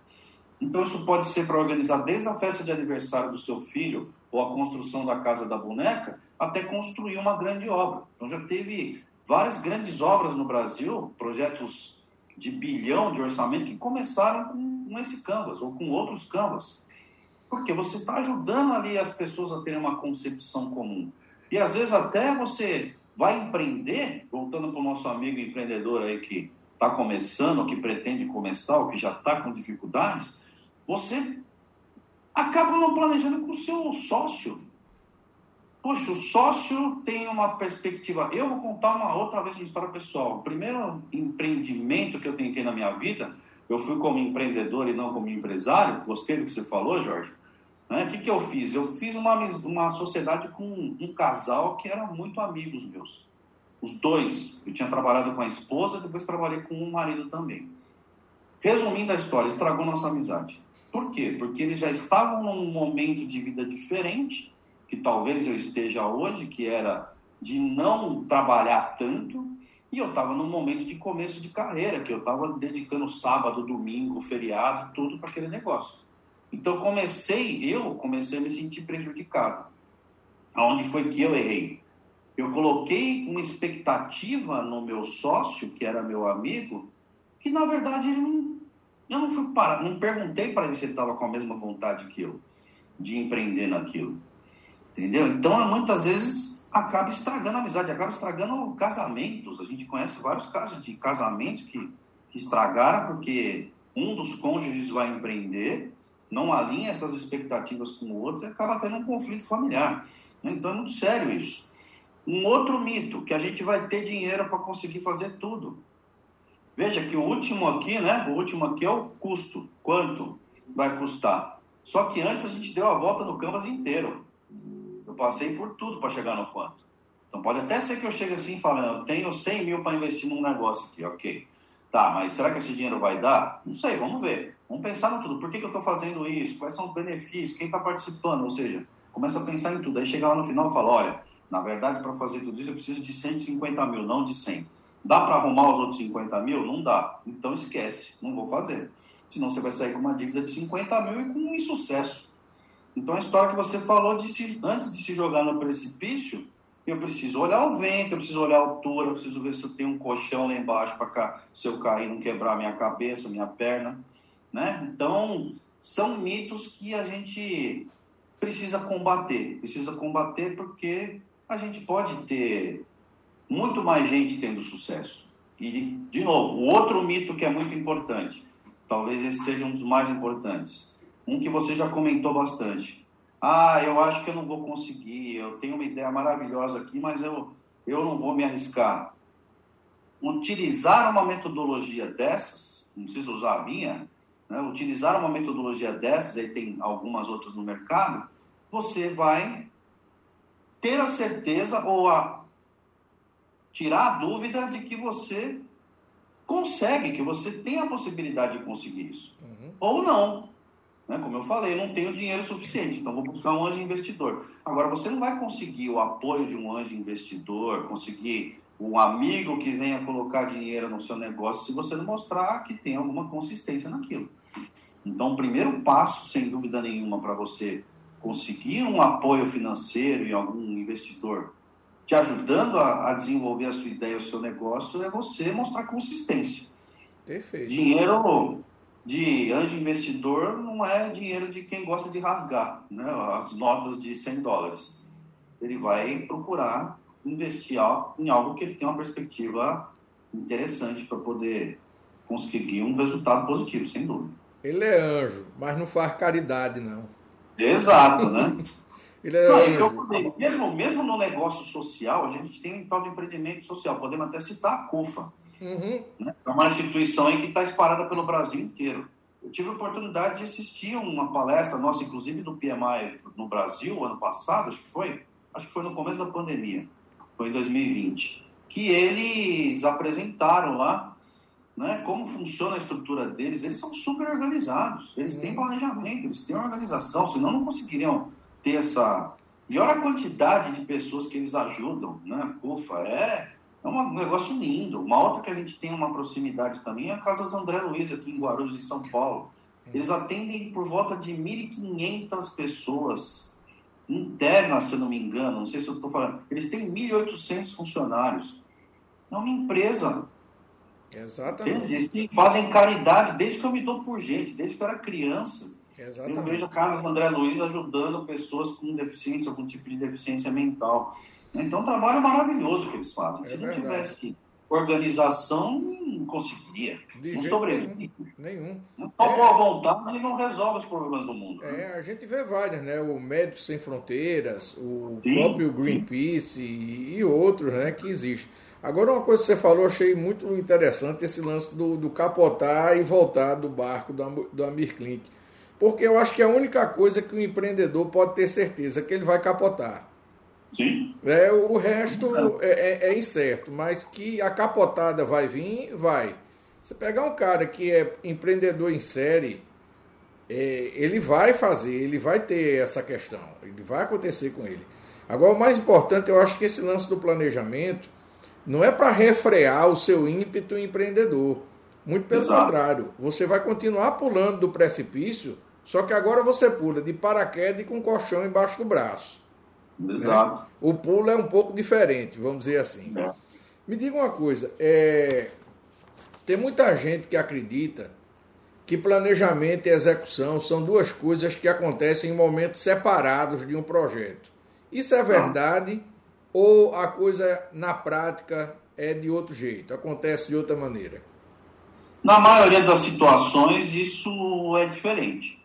Então, isso pode ser para organizar desde a festa de aniversário do seu filho ou a construção da casa da boneca, até construir uma grande obra. Então, já teve várias grandes obras no Brasil, projetos de bilhão de orçamento, que começaram com esse Canvas ou com outros Canvas. Porque você está ajudando ali as pessoas a terem uma concepção comum. E às vezes até você vai empreender, voltando para o nosso amigo empreendedor aí que está começando, que pretende começar, ou que já está com dificuldades, você acaba não planejando com o seu sócio. Poxa, o sócio tem uma perspectiva. Eu vou contar uma outra vez uma história pessoal. O primeiro empreendimento que eu tentei na minha vida, eu fui como empreendedor e não como empresário. Gostei do que você falou, Jorge. Né? O que, que eu fiz? Eu fiz uma, uma sociedade com um casal que eram muito amigos meus. Os dois. Eu tinha trabalhado com a esposa, depois trabalhei com o marido também. Resumindo a história, estragou nossa amizade. Por quê? Porque eles já estavam num momento de vida diferente, que talvez eu esteja hoje, que era de não trabalhar tanto, e eu estava num momento de começo de carreira, que eu estava dedicando sábado, domingo, feriado, tudo para aquele negócio. Então comecei, eu comecei a me sentir prejudicado. Aonde foi que eu errei? Eu coloquei uma expectativa no meu sócio, que era meu amigo, que na verdade ele não, eu não fui para, não perguntei para ele se ele estava com a mesma vontade que eu de empreender naquilo. Entendeu? Então, muitas vezes acaba estragando a amizade, acaba estragando casamentos. A gente conhece vários casos de casamentos que, que estragaram porque um dos cônjuges vai empreender não alinha essas expectativas com o outro, acaba tendo um conflito familiar. Então é muito sério isso. Um outro mito, que a gente vai ter dinheiro para conseguir fazer tudo. Veja que o último aqui, né? O último aqui é o custo. Quanto vai custar? Só que antes a gente deu a volta no canvas inteiro. Eu passei por tudo para chegar no quanto. Então pode até ser que eu chegue assim falando, eu tenho 100 mil para investir num negócio aqui, ok. Tá, mas será que esse dinheiro vai dar? Não sei, vamos ver. Vamos pensar no tudo. Por que, que eu estou fazendo isso? Quais são os benefícios? Quem está participando? Ou seja, começa a pensar em tudo. Aí chega lá no final e fala: olha, na verdade, para fazer tudo isso eu preciso de 150 mil, não de 100. Dá para arrumar os outros 50 mil? Não dá. Então esquece, não vou fazer. Senão você vai sair com uma dívida de 50 mil e com um insucesso. Então a história que você falou de se, antes de se jogar no precipício, eu preciso olhar o vento, eu preciso olhar a altura, eu preciso ver se eu tenho um colchão lá embaixo para cá, se eu cair não quebrar minha cabeça, minha perna. Né? Então, são mitos que a gente precisa combater. Precisa combater porque a gente pode ter muito mais gente tendo sucesso. E, de novo, o outro mito que é muito importante, talvez esse seja um dos mais importantes, um que você já comentou bastante. Ah, eu acho que eu não vou conseguir, eu tenho uma ideia maravilhosa aqui, mas eu, eu não vou me arriscar. Utilizar uma metodologia dessas, não preciso usar a minha, né, utilizar uma metodologia dessas, aí tem algumas outras no mercado, você vai ter a certeza ou a tirar a dúvida de que você consegue, que você tem a possibilidade de conseguir isso. Uhum. Ou não. Né? Como eu falei, eu não tenho dinheiro suficiente, então vou buscar um anjo investidor. Agora, você não vai conseguir o apoio de um anjo investidor, conseguir um amigo que venha colocar dinheiro no seu negócio, se você não mostrar que tem alguma consistência naquilo. Então, o primeiro passo, sem dúvida nenhuma, para você conseguir um apoio financeiro e algum investidor te ajudando a, a, desenvolver a sua ideia, o seu negócio, é você mostrar consistência. Perfeito. Dinheiro de anjo investidor não é dinheiro de quem gosta de rasgar né, as notas de 100 dólares. Ele vai procurar investir em algo que ele tem uma perspectiva interessante para poder conseguir um resultado positivo, sem dúvida. Ele é anjo, mas não faz caridade, não. Exato, né? Ele é... Não, eu falei, mesmo, mesmo no negócio social, a gente tem um tal de empreendimento social. Podemos até citar a CUFA. Uhum. Né? É uma instituição aí que está espalhada pelo Brasil inteiro. Eu tive a oportunidade de assistir uma palestra nossa, inclusive do PMI no Brasil, ano passado, acho que foi. Acho que foi no começo da pandemia. Foi em 2020. Que eles apresentaram lá né, como funciona a estrutura deles. Eles são super organizados. Eles têm uhum. planejamento, eles têm organização, senão não conseguiriam ter essa. E olha a quantidade de pessoas que eles ajudam, né? Ufa, é, é um negócio lindo. Uma outra que a gente tem uma proximidade também é a Casas André Luiz, aqui em Guarulhos, em São Paulo. Eles atendem por volta de 1.500 pessoas internas, se eu não me engano. Não sei se eu estou falando. Eles têm 1.800 funcionários. É uma empresa. Exatamente. Eles fazem caridade desde que eu me dou por gente, desde que eu era criança. Exatamente. Eu vejo Casa André Luiz ajudando pessoas com deficiência, algum tipo de deficiência mental. Então, um trabalho maravilhoso que eles fazem. É Se verdade. não tivesse organização, não conseguiria. De não sobrevive. Nenhum. Só é. boa vontade não resolve os problemas do mundo. Né? É, a gente vê várias, né? O Médicos Sem Fronteiras, o sim, próprio Greenpeace e, e, outros né, que existem. Agora, uma coisa que você falou, achei muito interessante esse lance do, do capotar e voltar do barco do, do Amir Klink. Porque eu acho que é a única coisa que o empreendedor pode ter certeza que ele vai capotar. Sim. É, o resto é, é, é incerto, mas que a capotada vai vir, vai. Você pegar um cara que é empreendedor em série, é, ele vai fazer, ele vai ter essa questão, ele vai acontecer com ele. Agora, o mais importante, eu acho que esse lance do planejamento não é para refrear o seu ímpeto empreendedor. Muito pelo Exato. contrário, você vai continuar pulando do precipício só que agora você pula de paraquedas e com colchão embaixo do braço. Né? Exato. Né? O pulo é um pouco diferente, vamos dizer assim. É. Me diga uma coisa, é... tem muita gente que acredita que planejamento e execução são duas coisas que acontecem em momentos separados de um projeto. Isso é verdade ou a coisa na prática é de outro jeito, acontece de outra maneira? Na maioria das situações, isso é diferente.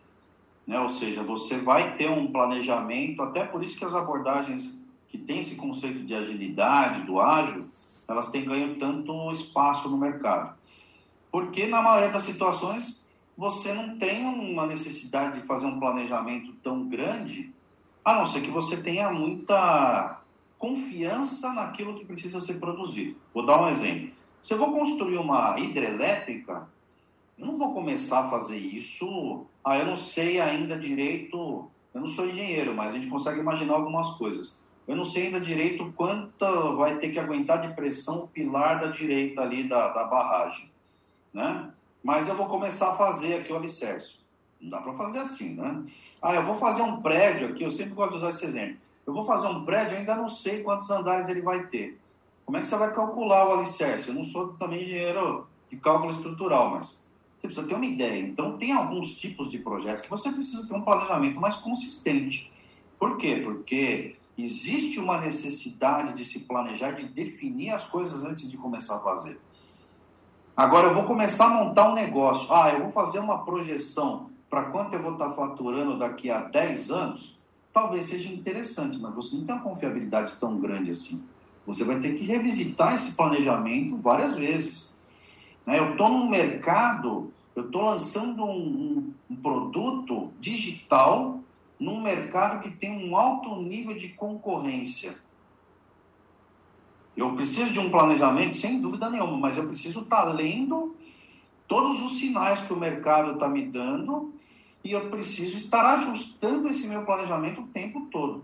Né? Ou seja, você vai ter um planejamento, até por isso que as abordagens que têm esse conceito de agilidade, do ágil, elas têm ganho tanto espaço no mercado. Porque na maioria das situações você não tem uma necessidade de fazer um planejamento tão grande, a não ser que você tenha muita confiança naquilo que precisa ser produzido. Vou dar um exemplo. Se eu vou construir uma hidrelétrica, eu não vou começar a fazer isso. Ah, eu não sei ainda direito. Eu não sou engenheiro, mas a gente consegue imaginar algumas coisas. Eu não sei ainda direito quanto vai ter que aguentar de pressão o pilar da direita ali da, da barragem, né? Mas eu vou começar a fazer aqui o alicerce. Não dá para fazer assim, né? Ah, eu vou fazer um prédio aqui, eu sempre gosto de usar esse exemplo. Eu vou fazer um prédio, eu ainda não sei quantos andares ele vai ter. Como é que você vai calcular o alicerce? Eu não sou também engenheiro de cálculo estrutural, mas você precisa ter uma ideia. Então, tem alguns tipos de projetos que você precisa ter um planejamento mais consistente. Por quê? Porque existe uma necessidade de se planejar, de definir as coisas antes de começar a fazer. Agora, eu vou começar a montar um negócio. Ah, eu vou fazer uma projeção para quanto eu vou estar faturando daqui a 10 anos. Talvez seja interessante, mas você não tem uma confiabilidade tão grande assim. Você vai ter que revisitar esse planejamento várias vezes. Né? Eu estou num mercado, eu estou lançando um, um, produto digital num mercado que tem um alto nível de concorrência. Eu preciso de um planejamento, sem dúvida nenhuma, mas eu preciso estar tá lendo todos os sinais que o mercado está me dando e eu preciso estar ajustando esse meu planejamento o tempo todo.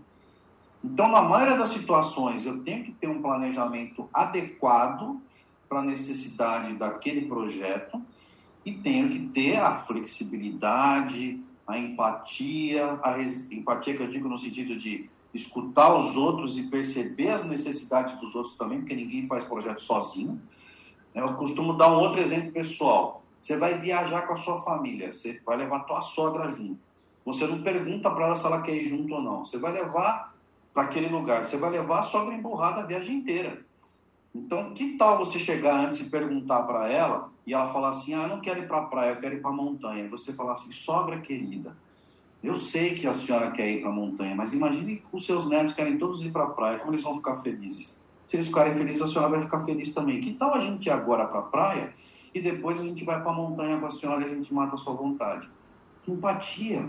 Então, na maioria das situações, eu tenho que ter um planejamento adequado para a necessidade daquele projeto e tenho que ter a flexibilidade, a empatia, a res... empatia que eu digo no sentido de escutar os outros e perceber as necessidades dos outros também, porque ninguém faz projeto sozinho. Eu costumo dar um outro exemplo pessoal. Você vai viajar com a sua família, você vai levar a tua sogra junto. Você não pergunta para ela se ela quer ir junto ou não. Você vai levar para aquele lugar. Você vai levar a sogra emburrada a viagem inteira. Então, que tal você chegar antes e perguntar para ela e ela falar assim: Ah, eu não quero ir para a praia, eu quero ir para a montanha. E você falar assim: Sogra querida, eu sei que a senhora quer ir para a montanha, mas imagine os seus netos querem todos ir para a praia, como eles vão ficar felizes? Se eles ficarem felizes, a senhora vai ficar feliz também. Que tal a gente ir agora para a praia e depois a gente vai para a montanha com a senhora e a gente mata a sua vontade? Empatia.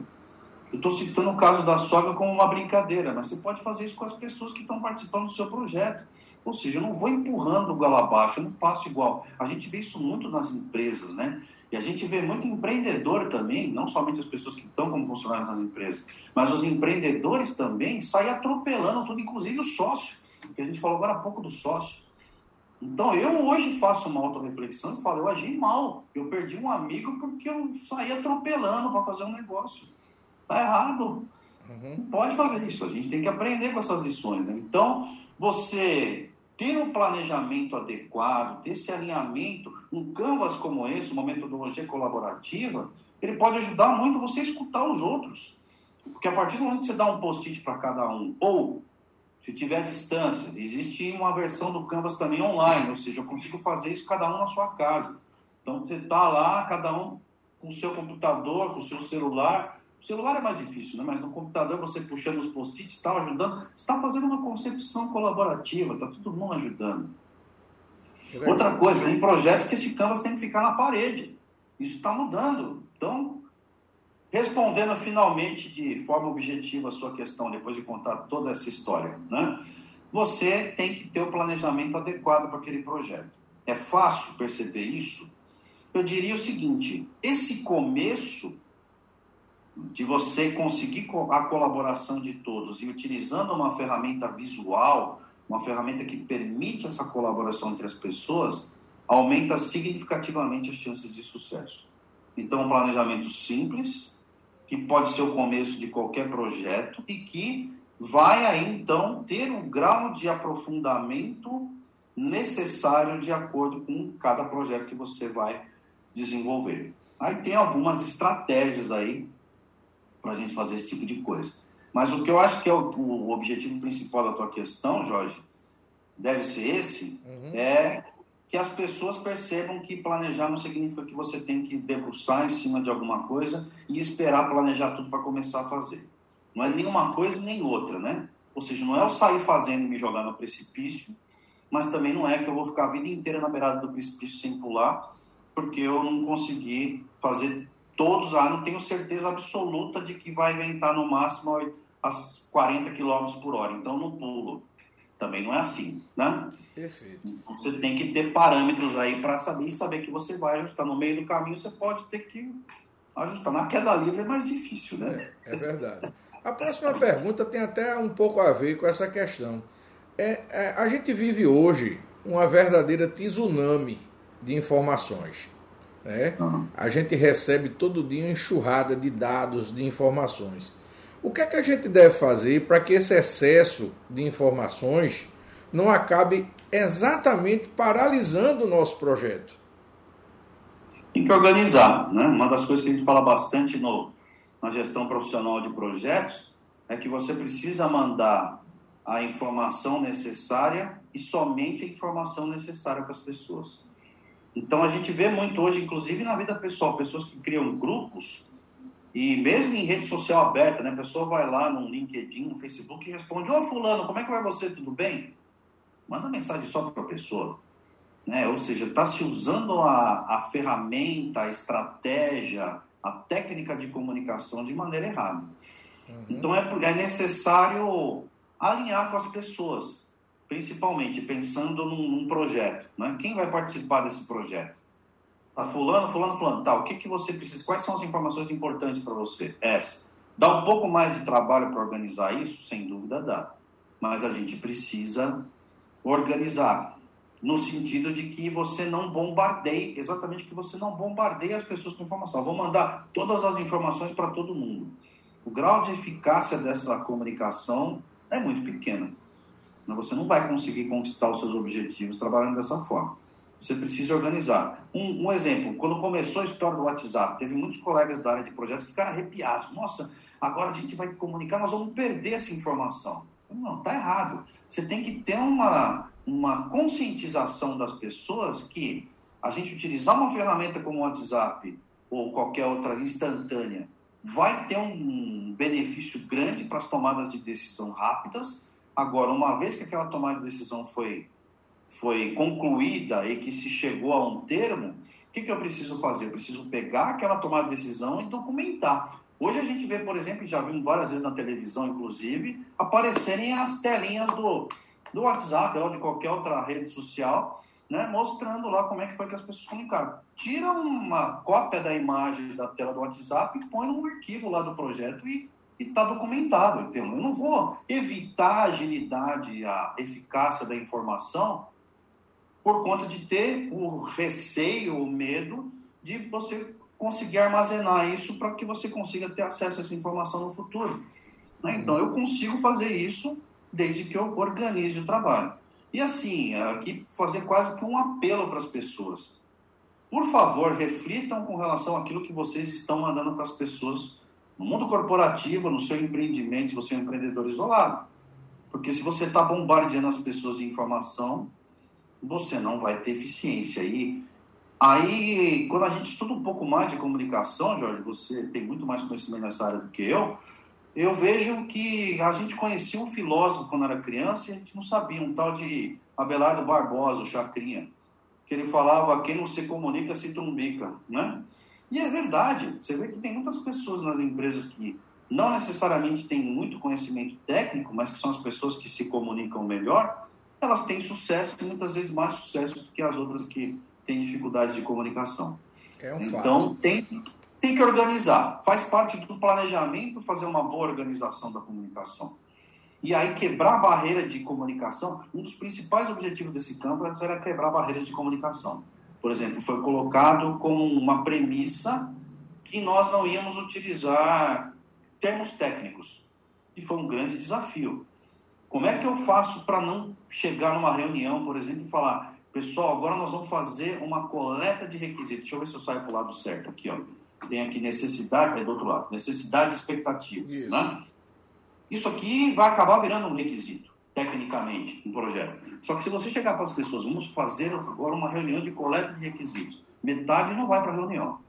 Eu estou citando o caso da sogra como uma brincadeira, mas você pode fazer isso com as pessoas que estão participando do seu projeto. Ou seja, eu não vou empurrando o galo abaixo, eu não passo igual. A gente vê isso muito nas empresas, né? E a gente vê muito empreendedor também, não somente as pessoas que estão como funcionários nas empresas, mas os empreendedores também saem atropelando tudo, inclusive o sócio, que a gente falou agora há pouco do sócio. Então eu hoje faço uma autorreflexão e falo, eu agi mal, eu perdi um amigo porque eu saí atropelando para fazer um negócio. Tá errado. Uhum. Não pode fazer isso, a gente tem que aprender com essas lições. Né? Então, você ter um planejamento adequado, ter esse alinhamento, um canvas como esse, uma metodologia colaborativa, ele pode ajudar muito você a escutar os outros. Porque a partir do momento que você dá um post-it para cada um, ou se tiver distância, existe uma versão do Canvas também online, ou seja, eu consigo fazer isso cada um na sua casa. Então você está lá, cada um com o seu computador, com o seu celular, o celular é mais difícil, né? mas no computador você puxando os post-its, está ajudando. Você está fazendo uma concepção colaborativa, está todo mundo ajudando. É Outra coisa, tem projetos que esse canvas tem que ficar na parede. Isso está mudando. Então, respondendo finalmente de forma objetiva a sua questão, depois de contar toda essa história, né? você tem que ter o planejamento adequado para aquele projeto. É fácil perceber isso? Eu diria o seguinte: esse começo de você conseguir a colaboração de todos e utilizando uma ferramenta visual, uma ferramenta que permite essa colaboração entre as pessoas, aumenta significativamente as chances de sucesso. Então, um planejamento simples, que pode ser o começo de qualquer projeto e que vai aí então ter o grau de aprofundamento necessário de acordo com cada projeto que você vai desenvolver. Aí tem algumas estratégias aí para a gente fazer esse tipo de coisa. Mas o que eu acho que é o, o objetivo principal da tua questão, Jorge, deve ser esse, uhum. é que as pessoas percebam que planejar não significa que você tem que debruçar em cima de alguma coisa e esperar planejar tudo para começar a fazer. Não é nenhuma coisa nem outra, né? Ou seja, não é eu sair fazendo e me jogar no precipício, mas também não é que eu vou ficar a vida inteira na beirada do precipício sem pular, porque eu não consegui fazer todos lá, não tenho certeza absoluta de que vai ventar no máximo as 40 km por hora, então não pulo. Também não é assim, né? Perfeito. Então, você tem que ter parâmetros aí para saber e saber que você vai ajustar. No meio do caminho você pode ter que ajustar. Na queda livre é mais difícil, né? É, é verdade. A próxima pergunta tem até um pouco a ver com essa questão. É, é, a gente vive hoje uma verdadeira tsunami de informações. Né? Uhum. A gente recebe todo dia uma enxurrada de dados, de informações. O que é que a gente deve fazer para que esse excesso de informações não acabe exatamente paralisando o nosso projeto? Tem que organizar. Né? Uma das coisas que a gente fala bastante no, na gestão profissional de projetos é que você precisa mandar a informação necessária e somente a informação necessária para as pessoas. Então a gente vê muito hoje, inclusive na vida pessoal, pessoas que criam grupos e mesmo em rede social aberta, né? A pessoa vai lá no LinkedIn, no Facebook e responde: Ô fulano, como é que vai você? Tudo bem? Manda mensagem só para a pessoa. Né? Ou seja, está se usando a, a ferramenta, a estratégia, a técnica de comunicação de maneira errada. Uhum. Então é, é necessário alinhar com as pessoas principalmente pensando num, num projeto. Né? Quem vai participar desse projeto? Tá, fulano, fulano, fulano. Tá, o que, que você precisa? Quais são as informações importantes para você? Essa. Dá um pouco mais de trabalho para organizar isso? Sem dúvida dá. Mas a gente precisa organizar. No sentido de que você não bombardeie, exatamente que você não bombardeie as pessoas com informação. Eu vou mandar todas as informações para todo mundo. O grau de eficácia dessa comunicação é muito pequeno. Você não vai conseguir conquistar os seus objetivos trabalhando dessa forma. Você precisa organizar. Um, um, exemplo, quando começou a história do WhatsApp, teve muitos colegas da área de projetos que ficaram arrepiados. Nossa, agora a gente vai comunicar, nós vamos perder essa informação. Não, está errado. Você tem que ter uma, uma conscientização das pessoas que a gente utilizar uma ferramenta como o WhatsApp ou qualquer outra instantânea vai ter um benefício grande para as tomadas de decisão rápidas. Agora, uma vez que aquela tomada de decisão foi, foi concluída e que se chegou a um termo, o que, que eu preciso fazer? Eu preciso pegar aquela tomada de decisão e documentar. Hoje a gente vê, por exemplo, já vimos várias vezes na televisão, inclusive, aparecerem as telinhas do, do WhatsApp ou de qualquer outra rede social, né, mostrando lá como é que foi que as pessoas comunicaram. Tira uma cópia da imagem da tela do WhatsApp e põe no arquivo lá do projeto e está documentado. Entendeu? Eu não vou evitar a agilidade, a eficácia da informação por conta de ter o receio, o medo de você conseguir armazenar isso para que você consiga ter acesso a essa informação no futuro. Né? Então, eu consigo fazer isso desde que eu organize o trabalho. E assim, aqui fazer quase que um apelo para as pessoas. Por favor, reflitam com relação àquilo que vocês estão mandando para as pessoas no mundo corporativo, no seu empreendimento, você é um empreendedor isolado. Porque se você está bombardeando as pessoas de informação, você não vai ter eficiência. E aí, quando a gente estuda um pouco mais de comunicação, Jorge, você tem muito mais conhecimento nessa área do que eu, eu vejo que a gente conhecia um filósofo quando era criança e a gente não sabia, um tal de Abelardo Barbosa, o Chacrinha, que ele falava, quem não se comunica se trumbica, né? E é verdade, você vê que tem muitas pessoas nas empresas que não necessariamente têm muito conhecimento técnico, mas que são as pessoas que se comunicam melhor, elas têm sucesso, e muitas vezes mais sucesso do que as outras que têm dificuldade de comunicação. É um então, fato. tem tem que organizar. Faz parte do planejamento fazer uma boa organização da comunicação. E aí quebrar a barreira de comunicação, um dos principais objetivos desse campo era quebrar barreiras de comunicação. Por exemplo, foi colocado como uma premissa que nós não íamos utilizar termos técnicos. E foi um grande desafio. Como é que eu faço para não chegar numa reunião, por exemplo, e falar, pessoal, agora nós vamos fazer uma coleta de requisitos. Deixa eu ver se eu saio para o lado certo aqui, ó tem aqui necessidade, é do outro lado, necessidade e expectativas. Isso. Né? Isso aqui vai acabar virando um requisito, tecnicamente, um projeto. Só que se você chegar para as pessoas, vamos fazer agora uma reunião de coleta de requisitos, metade não vai para a reunião.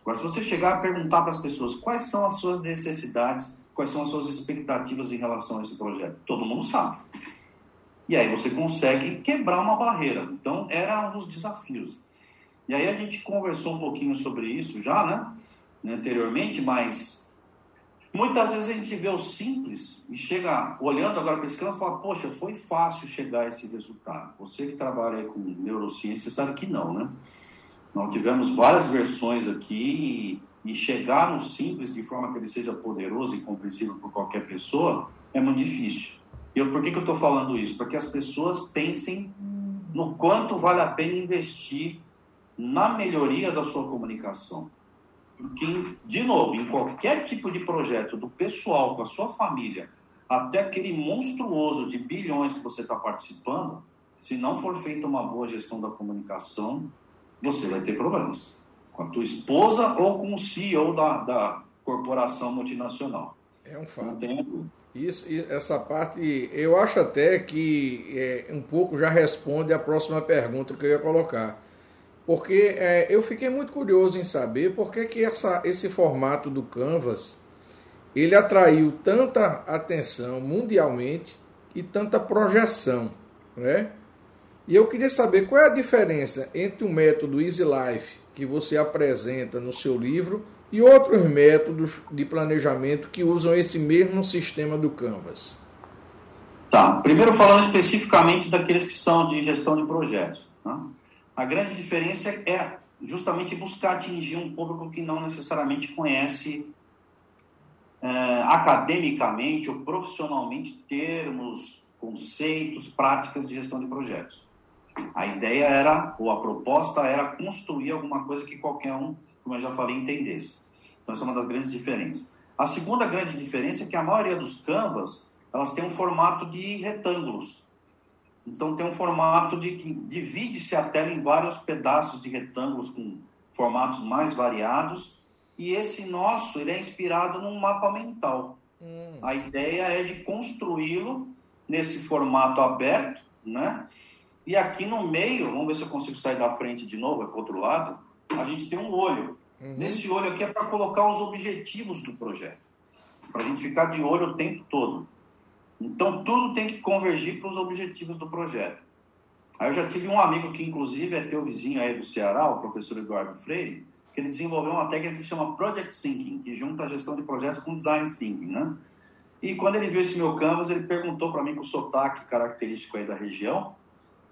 Agora, se você chegar a perguntar para as pessoas quais são as suas necessidades, quais são as suas expectativas em relação a esse projeto, todo mundo sabe. E aí você consegue quebrar uma barreira. Então, era um dos desafios. E aí a gente conversou um pouquinho sobre isso já, né? Anteriormente, mas muitas vezes a gente vê o simples e chega, olhando agora para esse campo, fala, poxa, foi fácil chegar a esse resultado. Você que trabalha com neurociência sabe que não, né? Nós tivemos várias versões aqui e, e chegar no simples de forma que ele seja poderoso e compreensível por qualquer pessoa é muito difícil. E eu, por que, que eu estou falando isso? Para que as pessoas pensem no quanto vale a pena investir na melhoria da sua comunicação. Porque, de novo, em qualquer tipo de projeto do pessoal, com a sua família, até aquele monstruoso de bilhões que você está participando, se não for feita uma boa gestão da comunicação, você vai ter problemas. Com a tua esposa ou com o CEO da, da corporação multinacional. É um fato. Isso, essa parte, eu acho até que é, um pouco já responde a próxima pergunta que eu ia colocar porque é, eu fiquei muito curioso em saber por que, que essa, esse formato do Canvas ele atraiu tanta atenção mundialmente e tanta projeção, né? E eu queria saber qual é a diferença entre o método Easy Life que você apresenta no seu livro e outros métodos de planejamento que usam esse mesmo sistema do Canvas. Tá. Primeiro falando especificamente daqueles que são de gestão de projetos. Né? A grande diferença é justamente buscar atingir um público que não necessariamente conhece é, academicamente ou profissionalmente termos, conceitos, práticas de gestão de projetos. A ideia era, ou a proposta era construir alguma coisa que qualquer um, como eu já falei, entendesse. Então, essa é uma das grandes diferenças. A segunda grande diferença é que a maioria dos canvas, elas têm um formato de retângulos. Então, tem um formato de que divide-se a tela em vários pedaços de retângulos com formatos mais variados e esse nosso ele é inspirado num mapa mental. Hum. A ideia é de construí-lo nesse formato aberto, né? E aqui no meio, vamos ver se eu consigo sair da frente de novo, é para o outro lado, a gente tem um olho. Uhum. Nesse olho aqui é para colocar os objetivos do projeto, para a gente ficar de olho o tempo todo. Então, tudo tem que convergir para os objetivos do projeto. Aí eu já tive um amigo que, inclusive, é teu vizinho aí do Ceará, o professor Eduardo Freire, que ele desenvolveu uma técnica que chama Project Thinking, que junta a gestão de projetos com Design Thinking, né? E quando ele viu esse meu canvas, ele perguntou para mim com o sotaque característico aí da região,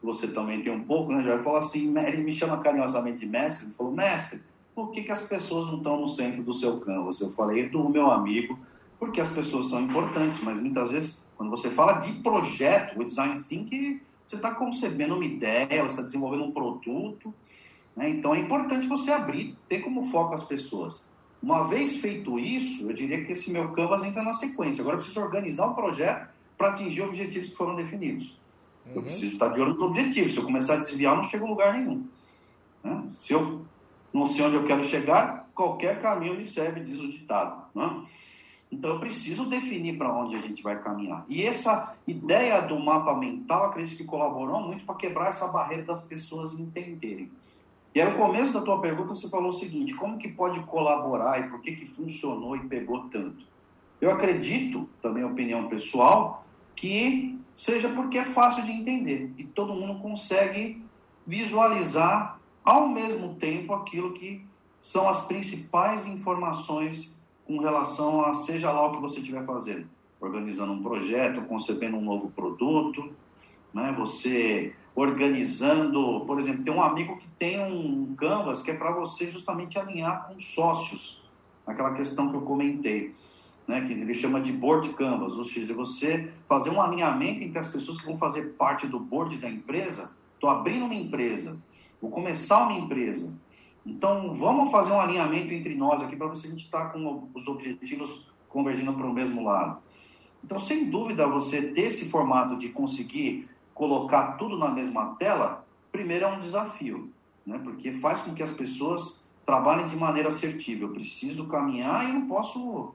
você também tem um pouco, né? Já falou assim, ele me chama carinhosamente de mestre, ele falou, mestre, por que, que as pessoas não estão no centro do seu canvas? Eu falei, do meu amigo, porque as pessoas são importantes, mas muitas vezes, quando você fala de projeto, o Design Thinking, você está concebendo uma ideia, você está desenvolvendo um produto, né? Então é importante você abrir, ter como foco as pessoas. Uma vez feito isso, eu diria que esse meu canvas entra na sequência. Agora eu preciso organizar o um projeto para atingir objetivos que foram definidos. Uhum. Eu preciso estar de olho nos objetivos. Se eu começar a desviar, eu não chego a lugar nenhum. Né? Se eu não sei onde eu quero chegar, qualquer caminho me serve, diz o ditado. Né? Então eu preciso definir para onde a gente vai caminhar. E essa ideia do mapa mental, acredito que colaborou muito para quebrar essa barreira das pessoas entenderem. E aí, no começo da tua pergunta, você falou o seguinte: como que pode colaborar e por que, que funcionou e pegou tanto? Eu acredito, também opinião pessoal, que seja porque é fácil de entender e todo mundo consegue visualizar ao mesmo tempo aquilo que são as principais informações com relação a seja lá o que você estiver fazendo, organizando um projeto, concebendo um novo produto, né? Você organizando, por exemplo, tem um amigo que tem um canvas que é para você justamente alinhar com sócios, aquela questão que eu comentei, né, que ele chama de board canvas, ou seja, você fazer um alinhamento entre as pessoas que vão fazer parte do board da empresa. Estou abrindo uma empresa, vou começar uma empresa. Então, vamos fazer um alinhamento entre nós aqui para ver se a gente está com os objetivos convergindo para o mesmo lado. Então, sem dúvida, você ter esse formato de conseguir colocar tudo na mesma tela, primeiro é um desafio, né? porque faz com que as pessoas trabalhem de maneira assertiva. Eu preciso caminhar e não posso,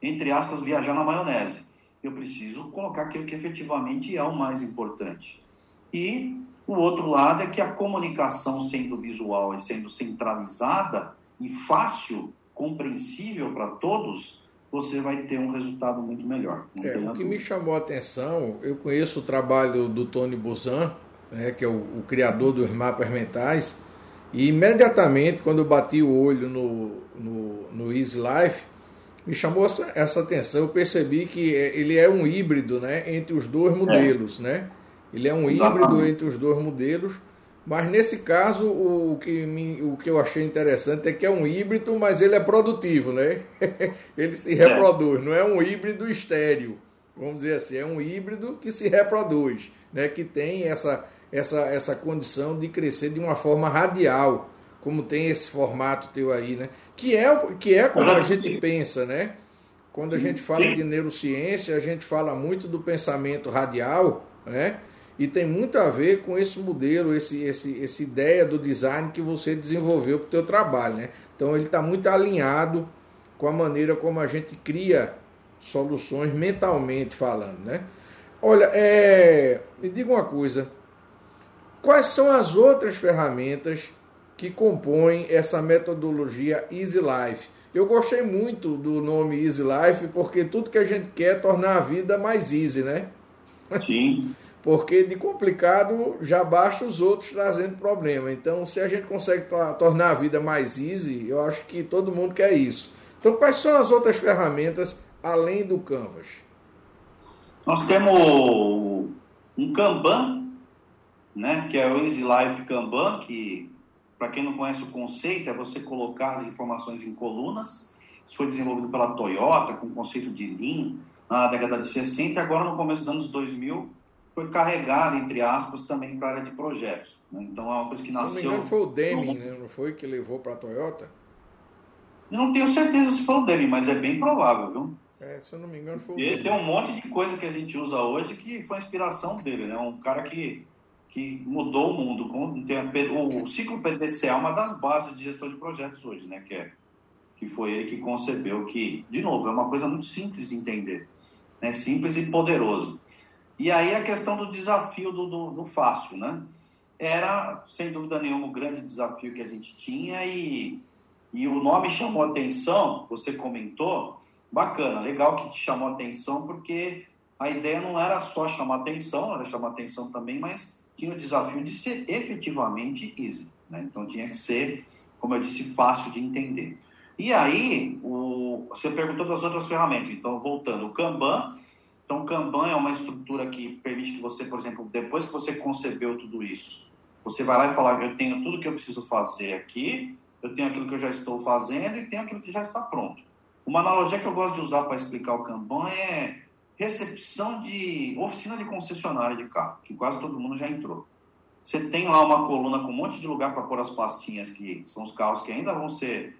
entre aspas, viajar na maionese. Eu preciso colocar aquilo que efetivamente é o mais importante. E o outro lado é que a comunicação sendo visual e sendo centralizada e fácil, compreensível para todos, você vai ter um resultado muito melhor. É, o que me chamou a atenção, eu conheço o trabalho do Tony Buzan, né, que é o, o, criador dos mapas mentais, e imediatamente, quando eu bati o olho no, no, no Easy Life, me chamou essa, essa, atenção. Eu percebi que é, ele é um híbrido né, entre os dois modelos. É. Né? Ele é um Exatamente. híbrido entre os dois modelos mas nesse caso, o que, me, o que eu achei interessante é que é um híbrido, mas ele é produtivo, né? ele se reproduz, não é um híbrido estéreo, vamos dizer assim, é um híbrido que se reproduz, né? que tem essa, essa, essa condição de crescer de uma forma radial, como tem esse formato teu aí, né? Que é, que é como a gente pensa, né? Quando a gente fala de neurociência, a gente fala muito do pensamento radial, né? E tem muito a ver com esse modelo, esse, esse, essa ideia do design que você desenvolveu para o teu trabalho. Né? Então ele está muito alinhado com a maneira como a gente cria soluções mentalmente falando. Né? Olha, é, me diga uma coisa, quais são as outras ferramentas que compõem essa metodologia Easy Life? Eu gostei muito do nome Easy Life porque tudo que a gente quer é tornar a vida mais easy, né? Sim porque de complicado já basta os outros trazendo problema. Então, se a gente consegue tornar a vida mais easy, eu acho que todo mundo quer isso. Então, quais são as outras ferramentas além do Canvas? Nós temos um Kanban, né, que é o Easy Life Kanban, que para quem não conhece o conceito, é você colocar as informações em colunas. Isso foi desenvolvido pela Toyota com o conceito de Lean na década de 60 e agora no começo dos anos 2000 foi carregado, entre aspas, também para a área de projetos. Né? Então é uma coisa que nasceu... Se não me engano foi o Deming, né? não foi que levou para a Toyota? Eu não tenho certeza se foi o Deming, mas é bem provável, viu? É, se eu não me engano foi o Deming. Tem um monte de coisa que a gente usa hoje que foi a inspiração dele, né? Um cara que que mudou o mundo. O ciclo PDCA é uma das bases de gestão de projetos hoje, né? Que, é, que foi ele que concebeu que, de novo, é uma coisa muito simples de entender, né? Simples e poderoso. E aí a questão do desafio do, do, do fácil, né? Era, sem dúvida nenhuma, o grande desafio que a gente tinha e, e o nome chamou atenção, você comentou, bacana, legal que te chamou atenção, porque a ideia não era só chamar atenção, era chamar atenção também, mas tinha o desafio de ser efetivamente easy. Né? Então tinha que ser, como eu disse, fácil de entender. E aí, o, você perguntou das outras ferramentas. Então, voltando, o Kanban. Então, Kanban é uma estrutura que permite que você, por exemplo, depois que você concebeu tudo isso, você vai lá e fala: eu tenho tudo que eu preciso fazer aqui, eu tenho aquilo que eu já estou fazendo e tenho aquilo que já está pronto. Uma analogia que eu gosto de usar para explicar o Kanban é recepção de oficina de concessionária de carro, que quase todo mundo já entrou. Você tem lá uma coluna com um monte de lugar para pôr as pastinhas, que são os carros que ainda vão ser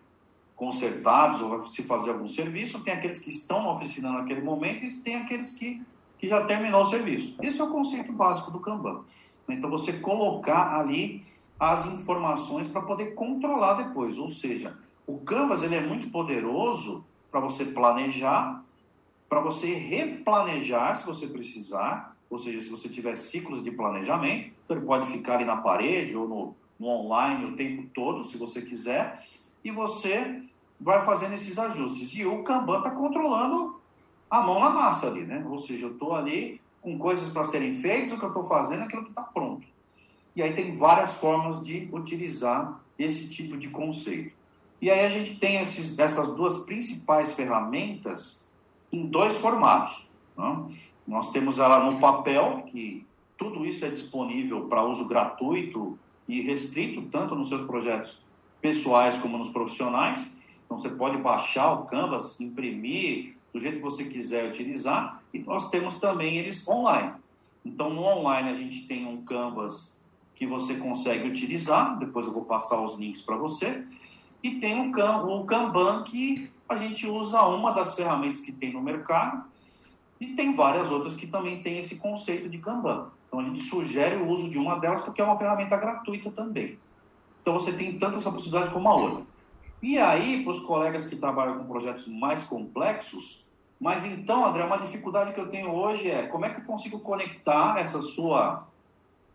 consertados ou se fazer algum serviço. Tem aqueles que estão na oficina naquele momento e tem aqueles que, que já terminou o serviço. Esse é o conceito básico do Kanban. Então, você colocar ali as informações para poder controlar depois. Ou seja, o Canvas ele é muito poderoso para você planejar, para você replanejar se você precisar, ou seja, se você tiver ciclos de planejamento, então ele pode ficar ali na parede ou no, no online o tempo todo, se você quiser, e você vai fazendo esses ajustes. E o Kanban está controlando a mão na massa ali, né? Ou seja, eu estou ali com coisas para serem feitas, o que eu estou fazendo é aquilo que está pronto. E aí tem várias formas de utilizar esse tipo de conceito. E aí a gente tem esses, essas duas principais ferramentas em dois formatos. Né? Nós temos ela no papel, que tudo isso é disponível para uso gratuito e restrito, tanto nos seus projetos pessoais como nos profissionais. Então, você pode baixar o Canvas, imprimir do jeito que você quiser utilizar, e nós temos também eles online. Então, no online, a gente tem um Canvas que você consegue utilizar, depois eu vou passar os links para você, e tem o, o Kanban que a gente usa uma das ferramentas que tem no mercado e tem várias outras que também têm esse conceito de Kanban. Então a gente sugere o uso de uma delas porque é uma ferramenta gratuita também. Então você tem tanto essa possibilidade como a outra. E aí, para os colegas que trabalham com projetos mais complexos, mas então, André, uma dificuldade que eu tenho hoje é como é que eu consigo conectar essa sua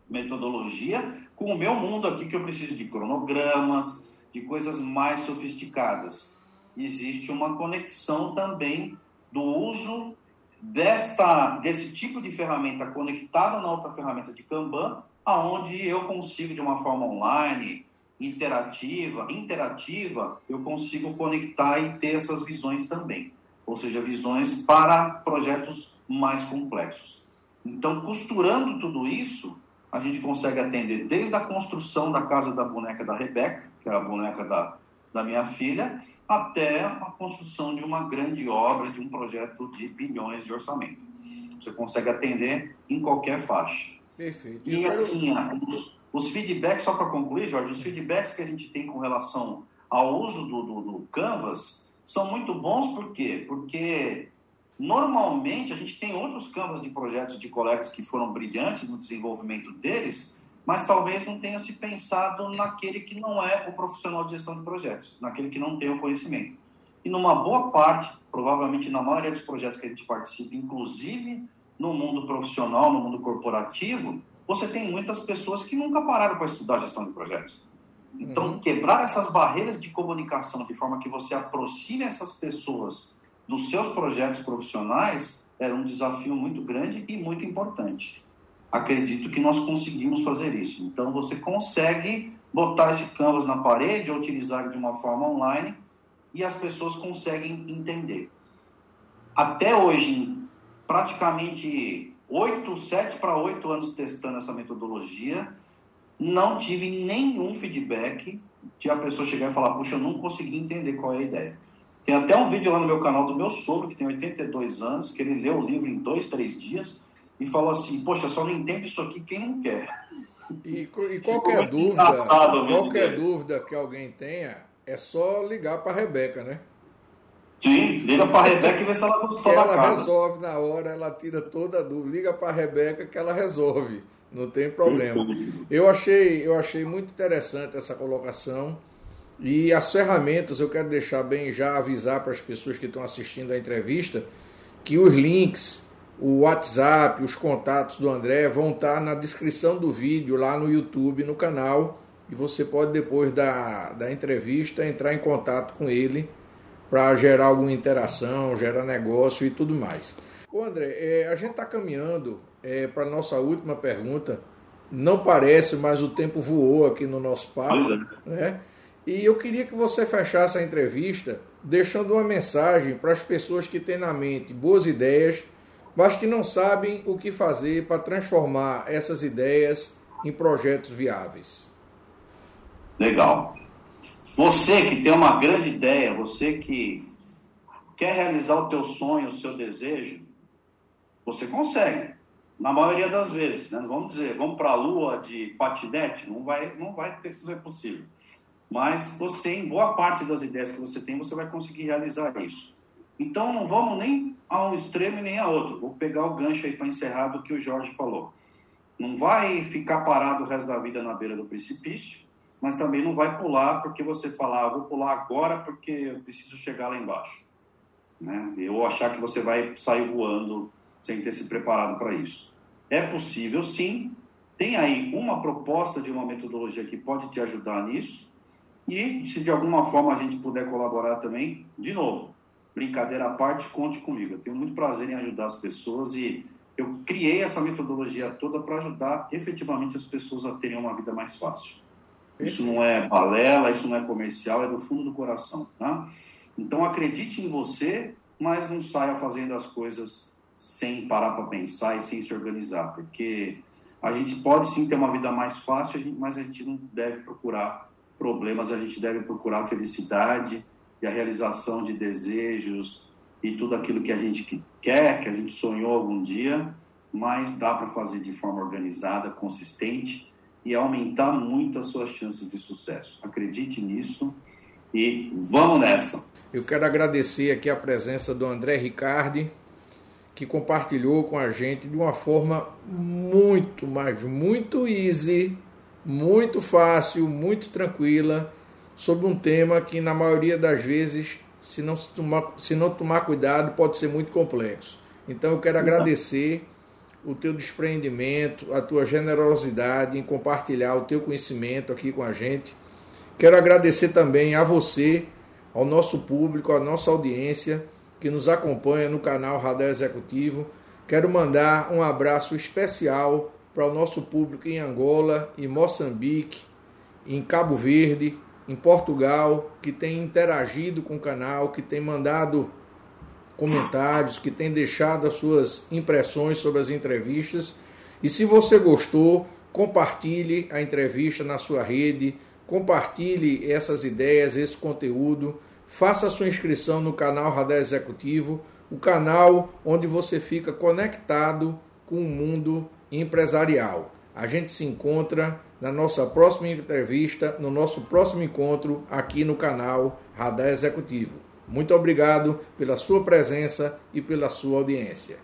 metodologia com o meu mundo aqui, que eu preciso de cronogramas, de coisas mais sofisticadas existe uma conexão também do uso desta, desse tipo de ferramenta conectada na outra ferramenta de Kanban, aonde eu consigo, de uma forma online, interativa, interativa, eu consigo conectar e ter essas visões também. Ou seja, visões para projetos mais complexos. Então, costurando tudo isso, a gente consegue atender desde a construção da casa da boneca da Rebeca, que é a boneca da, da minha filha, até a construção de uma grande obra, de um projeto de bilhões de orçamento. Você consegue atender em qualquer faixa. Perfeito. E assim, os, os feedbacks, só para concluir, Jorge, os feedbacks que a gente tem com relação ao uso do, do, do Canvas são muito bons, por quê? Porque normalmente a gente tem outros Canvas de projetos de colegas que foram brilhantes no desenvolvimento deles, mas talvez não tenha se pensado naquele que não é o profissional de gestão de projetos, naquele que não tem o conhecimento. E numa boa parte, provavelmente na maioria dos projetos que a gente participa, inclusive no mundo profissional, no mundo corporativo, você tem muitas pessoas que nunca pararam para estudar gestão de projetos. Então, uhum. quebrar essas barreiras de comunicação de forma que você aproxime essas pessoas dos seus projetos profissionais era um desafio muito grande e muito importante acredito que nós conseguimos fazer isso. Então, você consegue botar esse canvas na parede ou utilizar de uma forma online e as pessoas conseguem entender. Até hoje, praticamente oito, sete para oito anos testando essa metodologia, não tive nenhum feedback de a pessoa chegar e falar, puxa, eu não consegui entender qual é a ideia. Tem até um vídeo lá no meu canal do meu sogro, que tem 82 anos, que ele leu o livro em dois, três dias e falou assim, poxa, só não entende isso aqui quem não quer. E, e qualquer dúvida, qualquer dúvida que alguém tenha, é só ligar para a Rebeca, né? Sim, liga para a Rebeca e vê se ela gostou da ela casa. Ela resolve na hora, ela tira toda a dúvida. Liga para a Rebeca que ela resolve, não tem problema. Eu achei, eu achei muito interessante essa colocação. E as ferramentas, eu quero deixar bem já avisar para as pessoas que estão assistindo a entrevista que os links, o WhatsApp, os contatos do André vão estar na descrição do vídeo lá no YouTube, no canal. E você pode, depois da, da entrevista, entrar em contato com ele para gerar alguma interação, gerar negócio e tudo mais. Ô André, é, a gente está caminhando é, para a nossa última pergunta. Não parece, mas o tempo voou aqui no nosso papo. É. Né? E eu queria que você fechasse a entrevista deixando uma mensagem para as pessoas que têm na mente boas ideias, mas que não sabem o que fazer para transformar essas ideias em projetos viáveis. Legal. Você que tem uma grande ideia, você que quer realizar o teu sonho, o seu desejo, você consegue. Na maioria das vezes, né? vamos dizer, vamos para a lua de patinete, não vai, não vai ter ser possível. Mas você, em boa parte das ideias que você tem, você vai conseguir realizar isso. Então, não vamos nem a um extremo nem a outro. Vou pegar o gancho aí para encerrar do que o Jorge falou. Não vai ficar parado o resto da vida na beira do precipício mas também não vai pular porque você falar, ah, vou pular agora porque eu preciso chegar lá embaixo. Né? Ou achar que você vai sair voando sem ter se preparado para isso. É possível, sim. Tem aí uma proposta de uma metodologia que pode te ajudar nisso. E se de alguma forma a gente puder colaborar também, de novo, brincadeira à parte, conte comigo. Eu tenho muito prazer em ajudar as pessoas e eu criei essa metodologia toda para ajudar efetivamente as pessoas a terem uma vida mais fácil. Isso não é balela, isso não é comercial, é do fundo do coração, tá? Então acredite em você, mas não saia fazendo as coisas sem parar para pensar e sem se organizar, porque a gente pode sim ter uma vida mais fácil, mas a gente não deve procurar problemas, a gente deve procurar felicidade e a realização de desejos e tudo aquilo que a gente quer, que a gente sonhou algum dia, mas dá para fazer de forma organizada, consistente e aumentar muito as suas chances de sucesso. Acredite nisso e vamos nessa. Eu quero agradecer aqui a presença do André Ricardi, que compartilhou com a gente de uma forma muito, mas muito easy, muito fácil, muito tranquila, sobre um tema que na maioria das vezes, se não, se tomar, se não tomar cuidado, pode ser muito complexo. Então eu quero agradecer o teu desprendimento, a tua generosidade em compartilhar o teu conhecimento aqui com a gente. Quero agradecer também a você, ao nosso público, à nossa audiência que nos acompanha no canal Radar Executivo. Quero mandar um abraço especial para o nosso público em Angola, em Moçambique, em Cabo Verde, em Portugal, que tem interagido com o canal, que tem mandado comentários, que tem deixado as suas impressões sobre as entrevistas. E se você gostou, compartilhe a entrevista na sua rede, compartilhe essas ideias, esse conteúdo, faça sua inscrição no canal Radar Executivo, o canal onde você fica conectado com o mundo empresarial. A gente se encontra na nossa próxima entrevista, no nosso próximo encontro aqui no canal Radar Executivo. Muito obrigado pela sua presença e pela sua audiência.